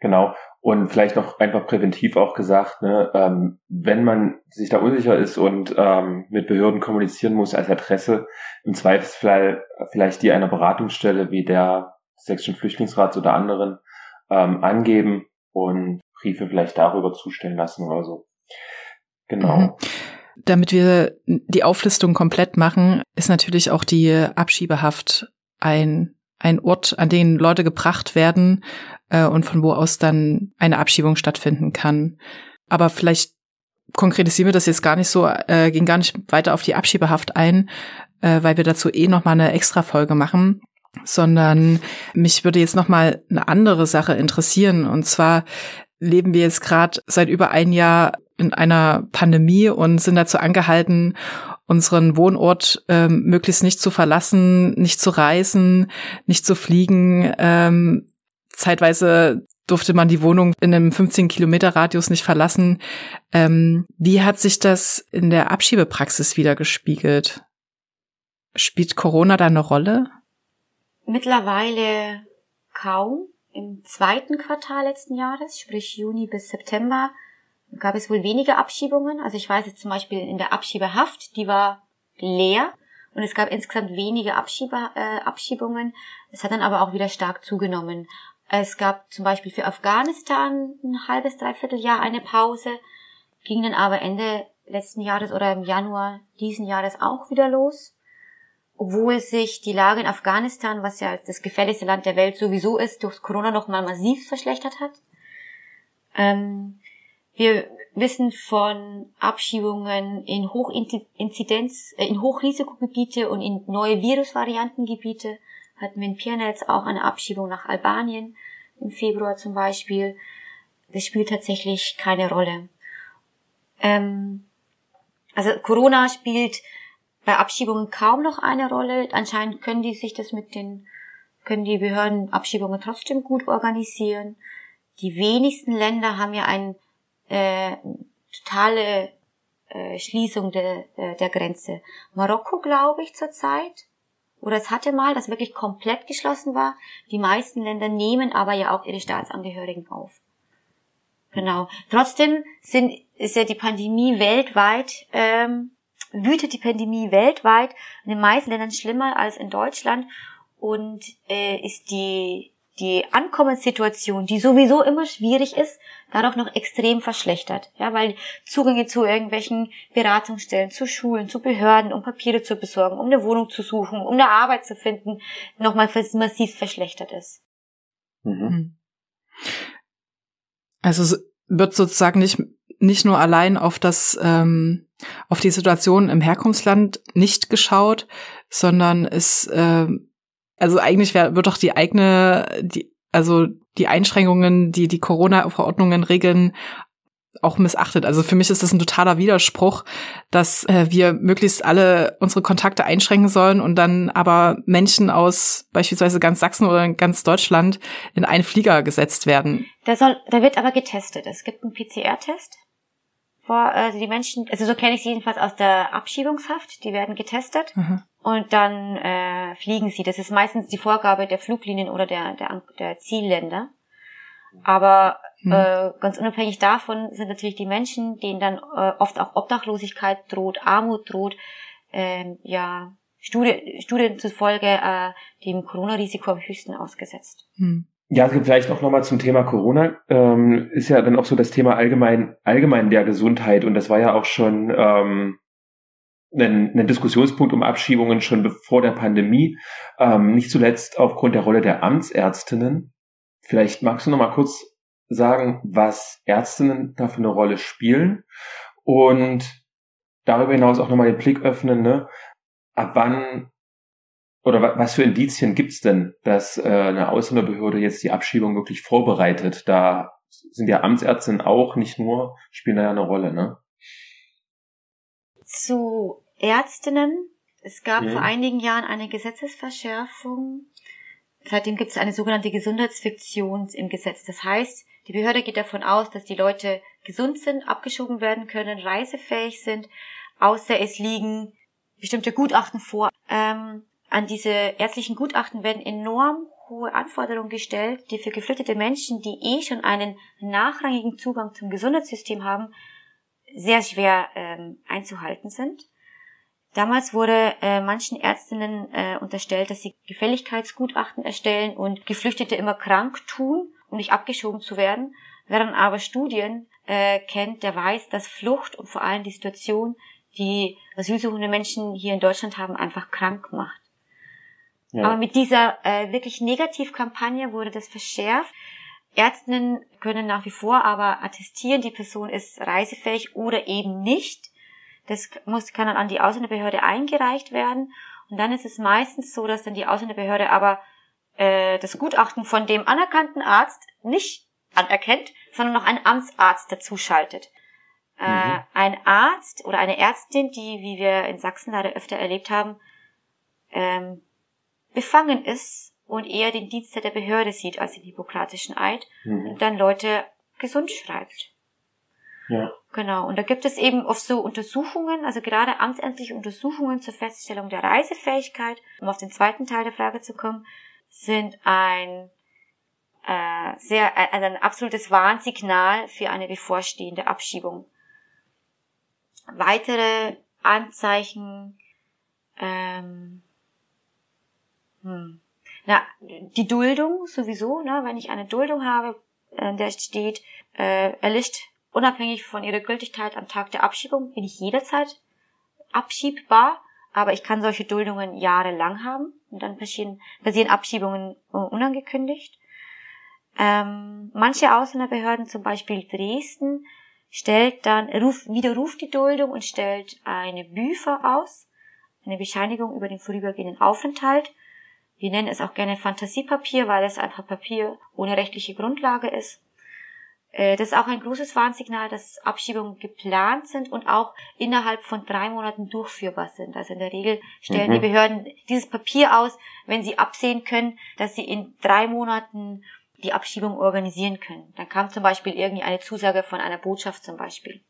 Genau. Und vielleicht noch einfach präventiv auch gesagt, ne, ähm, wenn man sich da unsicher ist und ähm, mit Behörden kommunizieren muss als Adresse, im Zweifelsfall vielleicht die einer Beratungsstelle wie der Sächsischen Flüchtlingsrats oder anderen ähm, angeben und Briefe vielleicht darüber zustellen lassen oder so. Genau. Mhm. Damit wir die Auflistung komplett machen, ist natürlich auch die Abschiebehaft ein ein Ort, an den Leute gebracht werden äh, und von wo aus dann eine Abschiebung stattfinden kann. Aber vielleicht konkretisieren wir das jetzt gar nicht so, äh, gehen gar nicht weiter auf die Abschiebehaft ein, äh, weil wir dazu eh noch mal eine extra Folge machen, sondern mich würde jetzt noch mal eine andere Sache interessieren und zwar leben wir jetzt gerade seit über ein Jahr in einer Pandemie und sind dazu angehalten, unseren Wohnort ähm, möglichst nicht zu verlassen, nicht zu reisen, nicht zu fliegen. Ähm, zeitweise durfte man die Wohnung in einem 15 Kilometer Radius nicht verlassen. Ähm, wie hat sich das in der Abschiebepraxis wieder gespiegelt? Spielt Corona da eine Rolle? Mittlerweile kaum. Im zweiten Quartal letzten Jahres, sprich Juni bis September, gab es wohl weniger Abschiebungen. Also ich weiß jetzt zum Beispiel in der Abschiebehaft, die war leer und es gab insgesamt wenige Abschiebe, äh, Abschiebungen. Es hat dann aber auch wieder stark zugenommen. Es gab zum Beispiel für Afghanistan ein halbes, dreiviertel Jahr eine Pause, ging dann aber Ende letzten Jahres oder im Januar diesen Jahres auch wieder los. Obwohl sich die Lage in Afghanistan, was ja das gefährlichste Land der Welt sowieso ist, durch Corona nochmal massiv verschlechtert hat. Ähm, wir wissen von Abschiebungen in Hochinzidenz, äh, in Hochrisikogebiete und in neue Virusvariantengebiete. Hatten wir in Pirnetz auch eine Abschiebung nach Albanien im Februar zum Beispiel. Das spielt tatsächlich keine Rolle. Ähm, also Corona spielt bei Abschiebungen kaum noch eine Rolle. Anscheinend können die sich das mit den, können die Behörden Abschiebungen trotzdem gut organisieren. Die wenigsten Länder haben ja ein äh, totale äh, Schließung de, de, der Grenze. Marokko, glaube ich, zurzeit, oder es hatte mal, das wirklich komplett geschlossen war. Die meisten Länder nehmen aber ja auch ihre Staatsangehörigen auf. Genau. Trotzdem sind, ist ja die Pandemie weltweit, ähm, wütet die Pandemie weltweit, in den meisten Ländern schlimmer als in Deutschland und äh, ist die die Ankommenssituation, die sowieso immer schwierig ist, dadurch noch extrem verschlechtert. Ja, weil Zugänge zu irgendwelchen Beratungsstellen, zu Schulen, zu Behörden, um Papiere zu besorgen, um eine Wohnung zu suchen, um eine Arbeit zu finden, nochmal massiv verschlechtert ist. Mhm. Hm. Also es wird sozusagen nicht nicht nur allein auf das ähm, auf die Situation im Herkunftsland nicht geschaut, sondern es äh, also eigentlich wär, wird doch die eigene, die, also die Einschränkungen, die die Corona-Verordnungen regeln, auch missachtet. Also für mich ist das ein totaler Widerspruch, dass äh, wir möglichst alle unsere Kontakte einschränken sollen und dann aber Menschen aus beispielsweise ganz Sachsen oder ganz Deutschland in einen Flieger gesetzt werden. Da soll, da wird aber getestet. Es gibt einen PCR-Test. Also die Menschen, also so kenne ich sie jedenfalls aus der Abschiebungshaft, die werden getestet. Mhm und dann äh, fliegen sie. Das ist meistens die Vorgabe der Fluglinien oder der, der, der Zielländer. Aber mhm. äh, ganz unabhängig davon sind natürlich die Menschen, denen dann äh, oft auch Obdachlosigkeit droht, Armut droht, äh, ja, Studie, Studien zufolge äh, dem Corona-Risiko am höchsten ausgesetzt. Mhm. Ja, vielleicht auch nochmal zum Thema Corona. Ähm, ist ja dann auch so das Thema allgemein, allgemein der Gesundheit. Und das war ja auch schon ähm, ein, ein Diskussionspunkt um Abschiebungen schon bevor der Pandemie, ähm, nicht zuletzt aufgrund der Rolle der Amtsärztinnen. Vielleicht magst du noch mal kurz sagen, was Ärztinnen da für eine Rolle spielen und darüber hinaus auch nochmal den Blick öffnen, ne? ab wann oder was für Indizien gibt's denn, dass äh, eine Ausländerbehörde jetzt die Abschiebung wirklich vorbereitet? Da sind ja Amtsärztinnen auch nicht nur, spielen da ja eine Rolle, ne? Zu Ärztinnen. Es gab mhm. vor einigen Jahren eine Gesetzesverschärfung. Seitdem gibt es eine sogenannte Gesundheitsfiktion im Gesetz. Das heißt, die Behörde geht davon aus, dass die Leute gesund sind, abgeschoben werden können, reisefähig sind, außer es liegen bestimmte Gutachten vor. Ähm, an diese ärztlichen Gutachten werden enorm hohe Anforderungen gestellt, die für geflüchtete Menschen, die eh schon einen nachrangigen Zugang zum Gesundheitssystem haben, sehr schwer ähm, einzuhalten sind. Damals wurde äh, manchen Ärztinnen äh, unterstellt, dass sie Gefälligkeitsgutachten erstellen und Geflüchtete immer krank tun, um nicht abgeschoben zu werden, während aber Studien äh, kennt, der weiß, dass Flucht und vor allem die Situation, die asylsuchende Menschen hier in Deutschland haben, einfach krank macht. Ja. Aber mit dieser äh, wirklich Negativkampagne wurde das verschärft. Ärztinnen können nach wie vor aber attestieren, die Person ist reisefähig oder eben nicht. Das muss, kann dann an die Ausländerbehörde eingereicht werden. Und dann ist es meistens so, dass dann die Ausländerbehörde aber äh, das Gutachten von dem anerkannten Arzt nicht anerkennt, sondern noch einen Amtsarzt dazuschaltet. Äh, mhm. Äh, ein Arzt oder eine Ärztin, die, wie wir in Sachsen leider öfter erlebt haben, ähm, befangen ist und eher den Dienst der Behörde sieht als den hippokratischen Eid mhm. und dann Leute gesund schreibt. Ja. Genau. Und da gibt es eben oft so Untersuchungen, also gerade amtsämtliche Untersuchungen zur Feststellung der Reisefähigkeit, um auf den zweiten Teil der Frage zu kommen, sind ein äh, sehr äh, also ein absolutes Warnsignal für eine bevorstehende Abschiebung. Weitere Anzeichen, ähm, hm. Na, die Duldung sowieso, ne, wenn ich eine Duldung habe, in der steht, äh, erlischt unabhängig von ihrer Gültigkeit am Tag der Abschiebung, bin ich jederzeit abschiebbar, aber ich kann solche Duldungen jahrelang haben und dann passieren, passieren Abschiebungen unangekündigt. Ähm, manche Ausländerbehörden, zum Beispiel Dresden, stellt dann, ruf, widerruft die Duldung und stellt eine Büfer aus, eine Bescheinigung über den vorübergehenden Aufenthalt. Wir nennen es auch gerne Fantasiepapier, weil es einfach Papier ohne rechtliche Grundlage ist. Äh, das ist auch ein großes Warnsignal, dass Abschiebungen geplant sind und auch innerhalb von drei Monaten durchführbar sind. Also in der Regel stellen mhm. die Behörden dieses Papier aus, wenn sie absehen können, dass sie in drei Monaten die Abschiebung organisieren können. Dann kam zum Beispiel irgendwie eine Zusage von einer Botschaft zum Beispiel.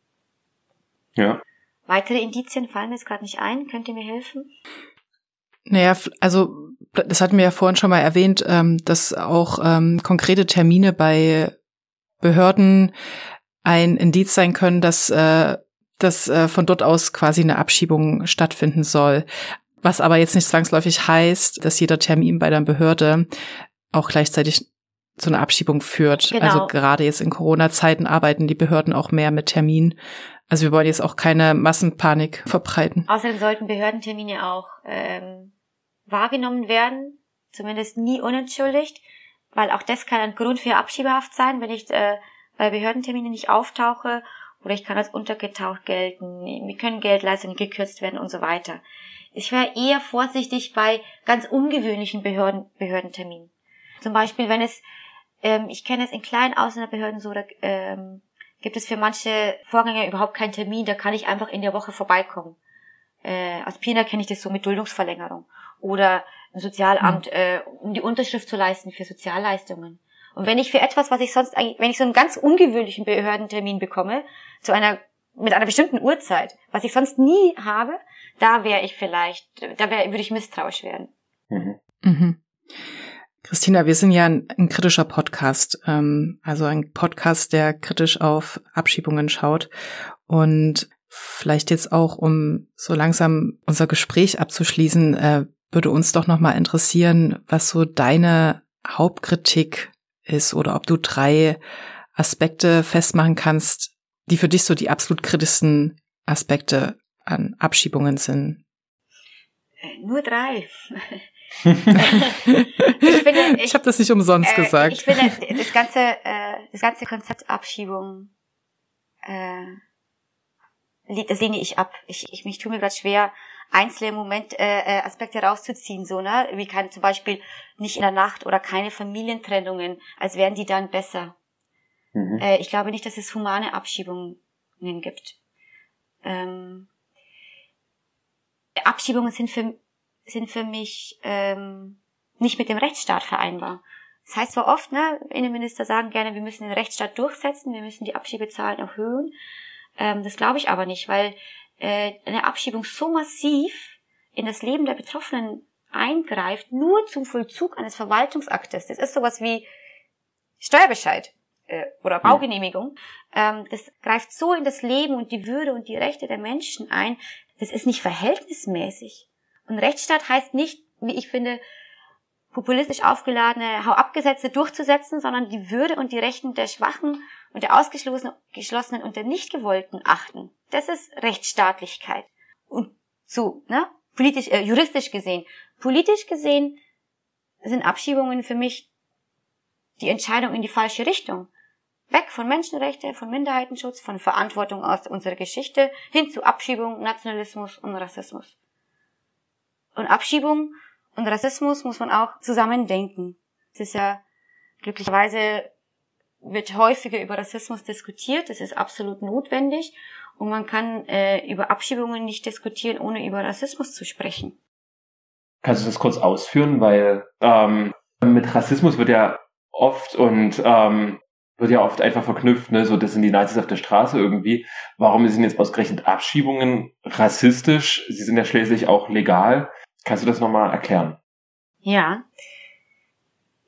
Ja. Weitere Indizien fallen mir jetzt gerade nicht ein. Könnt ihr mir helfen? Naja, also das hatten wir ja vorhin schon mal erwähnt, ähm, dass auch ähm, konkrete Termine bei Behörden ein Indiz sein können, dass, äh, dass äh, von dort aus quasi eine Abschiebung stattfinden soll. Was aber jetzt nicht zwangsläufig heißt, dass jeder Termin bei der Behörde auch gleichzeitig zu einer Abschiebung führt. Genau. Also gerade jetzt in Corona-Zeiten arbeiten die Behörden auch mehr mit Termin. Also wir wollen jetzt auch keine Massenpanik verbreiten. Außerdem sollten Behördentermine auch ähm, wahrgenommen werden, zumindest nie unentschuldigt, weil auch das kann ein Grund für Abschiebehaft sein, wenn ich äh, bei Behördenterminen nicht auftauche oder ich kann als untergetaucht gelten, mir können Geldleistungen gekürzt werden und so weiter. Ich wäre eher vorsichtig bei ganz ungewöhnlichen Behörden, Behördenterminen. Zum Beispiel, wenn es ähm, ich kenne es in kleinen Ausländerbehörden so, da ähm, gibt es für manche Vorgänge überhaupt keinen Termin, da kann ich einfach in der Woche vorbeikommen. Äh, als Pina kenne ich das so mit Duldungsverlängerung. Oder im Sozialamt, mhm. äh, um die Unterschrift zu leisten für Sozialleistungen. Und wenn ich für etwas, was ich sonst eigentlich, wenn ich so einen ganz ungewöhnlichen Behördentermin bekomme, zu einer, mit einer bestimmten Uhrzeit, was ich sonst nie habe, da wäre ich vielleicht, da wäre, würde ich misstrauisch werden. Mhm. Mhm. Christina, wir sind ja ein, ein kritischer Podcast, ähm, also ein Podcast, der kritisch auf Abschiebungen schaut. Und vielleicht jetzt auch, um so langsam unser Gespräch abzuschließen, äh, würde uns doch nochmal interessieren, was so deine Hauptkritik ist oder ob du drei Aspekte festmachen kannst, die für dich so die absolut kritischsten Aspekte an Abschiebungen sind. Äh, nur drei. *laughs* ich ich, ich habe das nicht umsonst äh, gesagt. Ich finde, das ganze, äh, das ganze Konzept Abschiebung, äh, das lehne ich ab. Ich, ich mich tue mir gerade schwer, einzelne Moment äh, äh, Aspekte rauszuziehen, so ne, wie kann zum Beispiel nicht in der Nacht oder keine Familientrennungen, als wären die dann besser. Mhm. Äh, ich glaube nicht, dass es humane Abschiebungen gibt. Ähm, Abschiebungen sind für sind für mich ähm, nicht mit dem Rechtsstaat vereinbar. Das heißt zwar oft, ne, Innenminister sagen gerne, wir müssen den Rechtsstaat durchsetzen, wir müssen die Abschiebezahlen erhöhen. Ähm, das glaube ich aber nicht, weil äh, eine Abschiebung so massiv in das Leben der Betroffenen eingreift, nur zum Vollzug eines Verwaltungsaktes. Das ist sowas wie Steuerbescheid äh, oder Baugenehmigung. Ähm, das greift so in das Leben und die Würde und die Rechte der Menschen ein. Das ist nicht verhältnismäßig. Und Rechtsstaat heißt nicht, wie ich finde, populistisch aufgeladene Hau-Abgesetze durchzusetzen, sondern die Würde und die Rechten der Schwachen und der Ausgeschlossenen und der Nichtgewollten achten. Das ist Rechtsstaatlichkeit. Und so, ne? Politisch, äh, juristisch gesehen. Politisch gesehen sind Abschiebungen für mich die Entscheidung in die falsche Richtung. Weg von Menschenrechte, von Minderheitenschutz, von Verantwortung aus unserer Geschichte hin zu Abschiebung, Nationalismus und Rassismus. Und Abschiebung und Rassismus muss man auch zusammen denken. Es ist ja glücklicherweise wird häufiger über Rassismus diskutiert. Das ist absolut notwendig. Und man kann äh, über Abschiebungen nicht diskutieren, ohne über Rassismus zu sprechen. Kannst du das kurz ausführen? Weil ähm, mit Rassismus wird ja oft und ähm, wird ja oft einfach verknüpft, ne, so das sind die Nazis auf der Straße irgendwie. Warum sind jetzt ausgerechnet Abschiebungen rassistisch? Sie sind ja schließlich auch legal. Kannst du das nochmal erklären? Ja.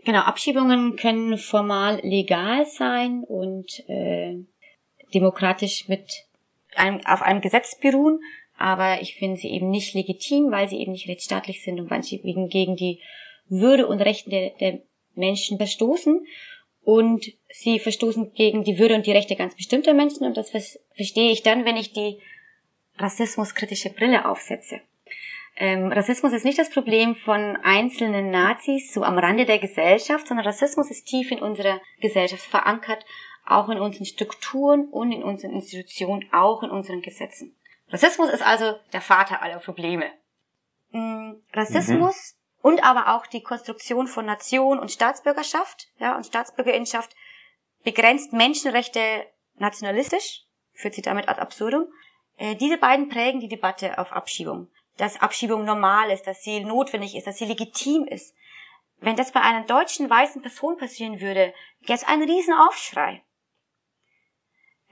Genau, Abschiebungen können formal legal sein und äh, demokratisch mit einem, auf einem Gesetz beruhen, aber ich finde sie eben nicht legitim, weil sie eben nicht rechtsstaatlich sind und manche wegen gegen die Würde und Rechte der, der Menschen verstoßen und sie verstoßen gegen die Würde und die Rechte ganz bestimmter Menschen und das verstehe ich dann, wenn ich die rassismuskritische Brille aufsetze. Ähm, Rassismus ist nicht das Problem von einzelnen Nazis so am Rande der Gesellschaft, sondern Rassismus ist tief in unserer Gesellschaft verankert, auch in unseren Strukturen und in unseren Institutionen, auch in unseren Gesetzen. Rassismus ist also der Vater aller Probleme. Ähm, Rassismus mhm. und aber auch die Konstruktion von Nation und Staatsbürgerschaft ja, und Staatsbürgerinnenschaft begrenzt Menschenrechte nationalistisch, führt sie damit ad absurdum. Äh, diese beiden prägen die Debatte auf Abschiebung dass Abschiebung normal ist, dass sie notwendig ist, dass sie legitim ist. Wenn das bei einer deutschen weißen Person passieren würde, gäbe es einen riesen.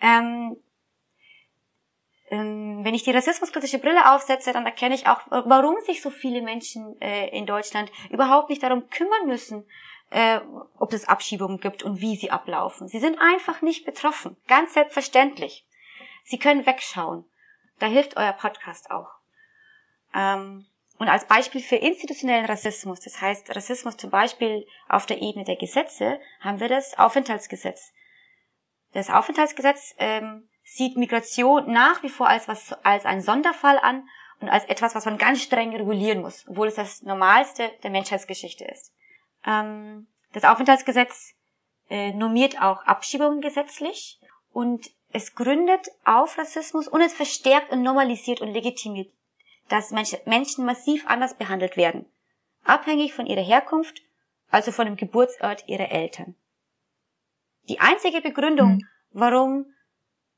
Ähm, ähm, wenn ich die rassismuskritische Brille aufsetze, dann erkenne ich auch, warum sich so viele Menschen äh, in Deutschland überhaupt nicht darum kümmern müssen, äh, ob es Abschiebungen gibt und wie sie ablaufen. Sie sind einfach nicht betroffen. Ganz selbstverständlich. Sie können wegschauen. Da hilft euer Podcast auch. Ähm, und als Beispiel für institutionellen Rassismus, das heißt Rassismus zum Beispiel auf der Ebene der Gesetze, haben wir das Aufenthaltsgesetz. Das Aufenthaltsgesetz ähm, sieht Migration nach wie vor als was als ein Sonderfall an und als etwas, was man ganz streng regulieren muss, obwohl es das Normalste der Menschheitsgeschichte ist. Ähm, das Aufenthaltsgesetz äh, normiert auch Abschiebungen gesetzlich und es gründet auf Rassismus und es verstärkt und normalisiert und legitimiert dass Menschen massiv anders behandelt werden, abhängig von ihrer Herkunft, also von dem Geburtsort ihrer Eltern. Die einzige Begründung, mhm. warum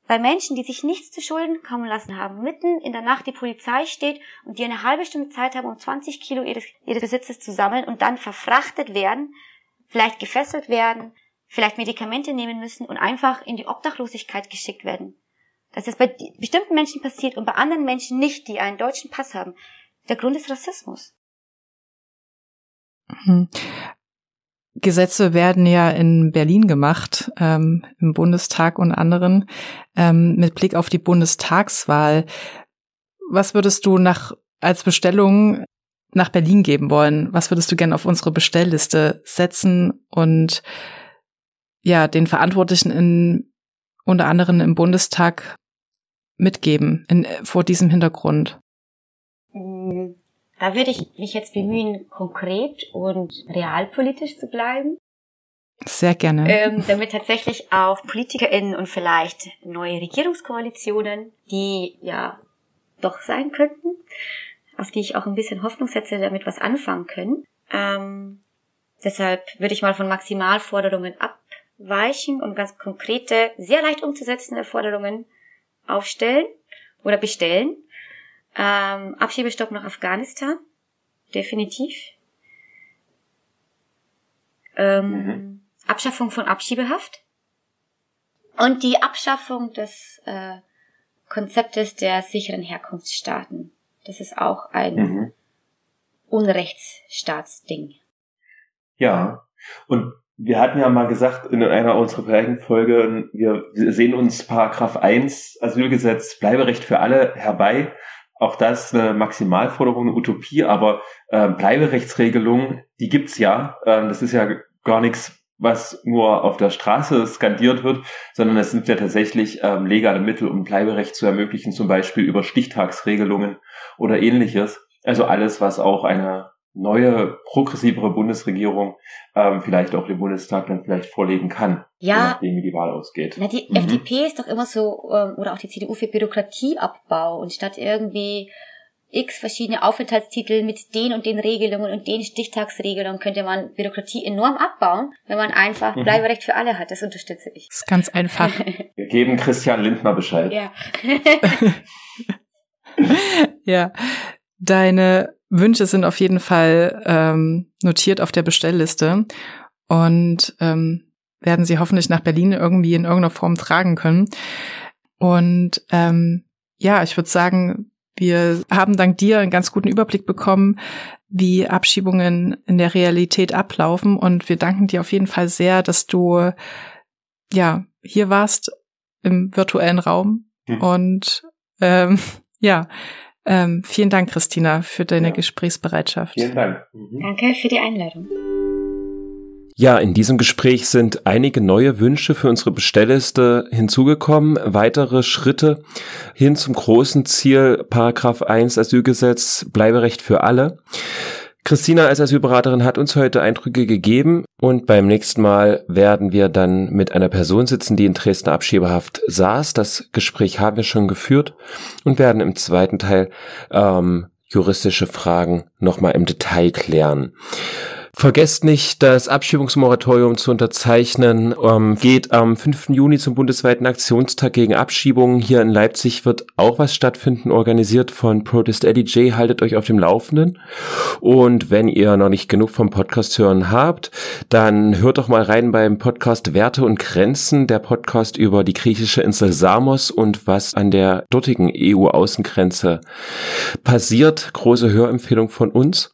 bei Menschen, die sich nichts zu Schulden kommen lassen haben, mitten in der Nacht die Polizei steht und die eine halbe Stunde Zeit haben, um 20 Kilo ihres, ihres Besitzes zu sammeln und dann verfrachtet werden, vielleicht gefesselt werden, vielleicht Medikamente nehmen müssen und einfach in die Obdachlosigkeit geschickt werden dass das bei bestimmten Menschen passiert und bei anderen Menschen nicht, die einen deutschen Pass haben. Der Grund ist Rassismus. Mhm. Gesetze werden ja in Berlin gemacht, ähm, im Bundestag und anderen, ähm, mit Blick auf die Bundestagswahl. Was würdest du nach, als Bestellung nach Berlin geben wollen? Was würdest du gerne auf unsere Bestellliste setzen und ja, den Verantwortlichen in, unter anderem im Bundestag mitgeben in, vor diesem Hintergrund? Mm, da würde ich mich jetzt bemühen, konkret und realpolitisch zu bleiben. Sehr gerne. Ähm, damit tatsächlich auch PolitikerInnen und vielleicht neue Regierungskoalitionen, die ja doch sein könnten, auf die ich auch ein bisschen Hoffnung setze, damit was anfangen können. Ähm, deshalb würde ich mal von Maximalforderungen abweichen und ganz konkrete, sehr leicht umzusetzende Forderungen aufstellen oder bestellen. Ähm, Abschiebestopp nach Afghanistan. Definitiv. Ähm, mhm. Abschaffung von Abschiebehaft. Und die Abschaffung des äh, Konzeptes der sicheren Herkunftsstaaten. Das ist auch ein mhm. Unrechtsstaatsding. Ja, und wir hatten ja mal gesagt in einer unserer vorherigen Folge, wir sehen uns Paragraph 1 Asylgesetz Bleiberecht für alle herbei. Auch das eine Maximalforderung, eine Utopie, aber äh, Bleiberechtsregelung, die gibt's ja. Ähm, das ist ja gar nichts, was nur auf der Straße skandiert wird, sondern es sind ja tatsächlich ähm, legale Mittel, um Bleiberecht zu ermöglichen, zum Beispiel über Stichtagsregelungen oder ähnliches. Also alles, was auch eine neue, progressivere Bundesregierung ähm, vielleicht auch dem Bundestag dann vielleicht vorlegen kann, ja, je nachdem, wie die Wahl ausgeht. Na, die mhm. FDP ist doch immer so, ähm, oder auch die CDU für Bürokratieabbau und statt irgendwie x verschiedene Aufenthaltstitel mit den und den Regelungen und den Stichtagsregelungen könnte man Bürokratie enorm abbauen, wenn man einfach mhm. Bleiberecht für alle hat. Das unterstütze ich. Das ist ganz einfach. *laughs* Wir geben Christian Lindner Bescheid. Ja. *laughs* *laughs* ja. Deine Wünsche sind auf jeden Fall ähm, notiert auf der Bestellliste und ähm, werden sie hoffentlich nach Berlin irgendwie in irgendeiner Form tragen können. Und ähm, ja, ich würde sagen, wir haben dank dir einen ganz guten Überblick bekommen, wie Abschiebungen in der Realität ablaufen. Und wir danken dir auf jeden Fall sehr, dass du ja hier warst im virtuellen Raum. Mhm. Und ähm, *laughs* ja, ähm, vielen Dank, Christina, für deine ja. Gesprächsbereitschaft. Vielen Dank. Mhm. Danke für die Einladung. Ja, in diesem Gespräch sind einige neue Wünsche für unsere Bestellliste hinzugekommen, weitere Schritte hin zum großen Ziel Paragraph 1 Asylgesetz Bleiberecht für alle. Christina als Asylberaterin hat uns heute Eindrücke gegeben und beim nächsten Mal werden wir dann mit einer Person sitzen, die in Dresdner Abschiebehaft saß. Das Gespräch haben wir schon geführt und werden im zweiten Teil ähm, juristische Fragen nochmal im Detail klären. Vergesst nicht, das Abschiebungsmoratorium zu unterzeichnen. Ähm, geht am 5. Juni zum bundesweiten Aktionstag gegen Abschiebungen. Hier in Leipzig wird auch was stattfinden, organisiert von Protest Eddie J. Haltet euch auf dem Laufenden. Und wenn ihr noch nicht genug vom Podcast hören habt, dann hört doch mal rein beim Podcast Werte und Grenzen, der Podcast über die griechische Insel Samos und was an der dortigen EU-Außengrenze passiert. Große Hörempfehlung von uns.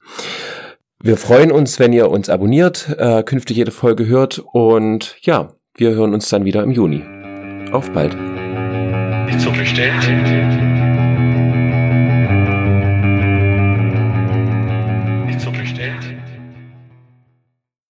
Wir freuen uns, wenn ihr uns abonniert, äh, künftig jede Folge hört und ja, wir hören uns dann wieder im Juni. Auf bald. Nicht so bestellt.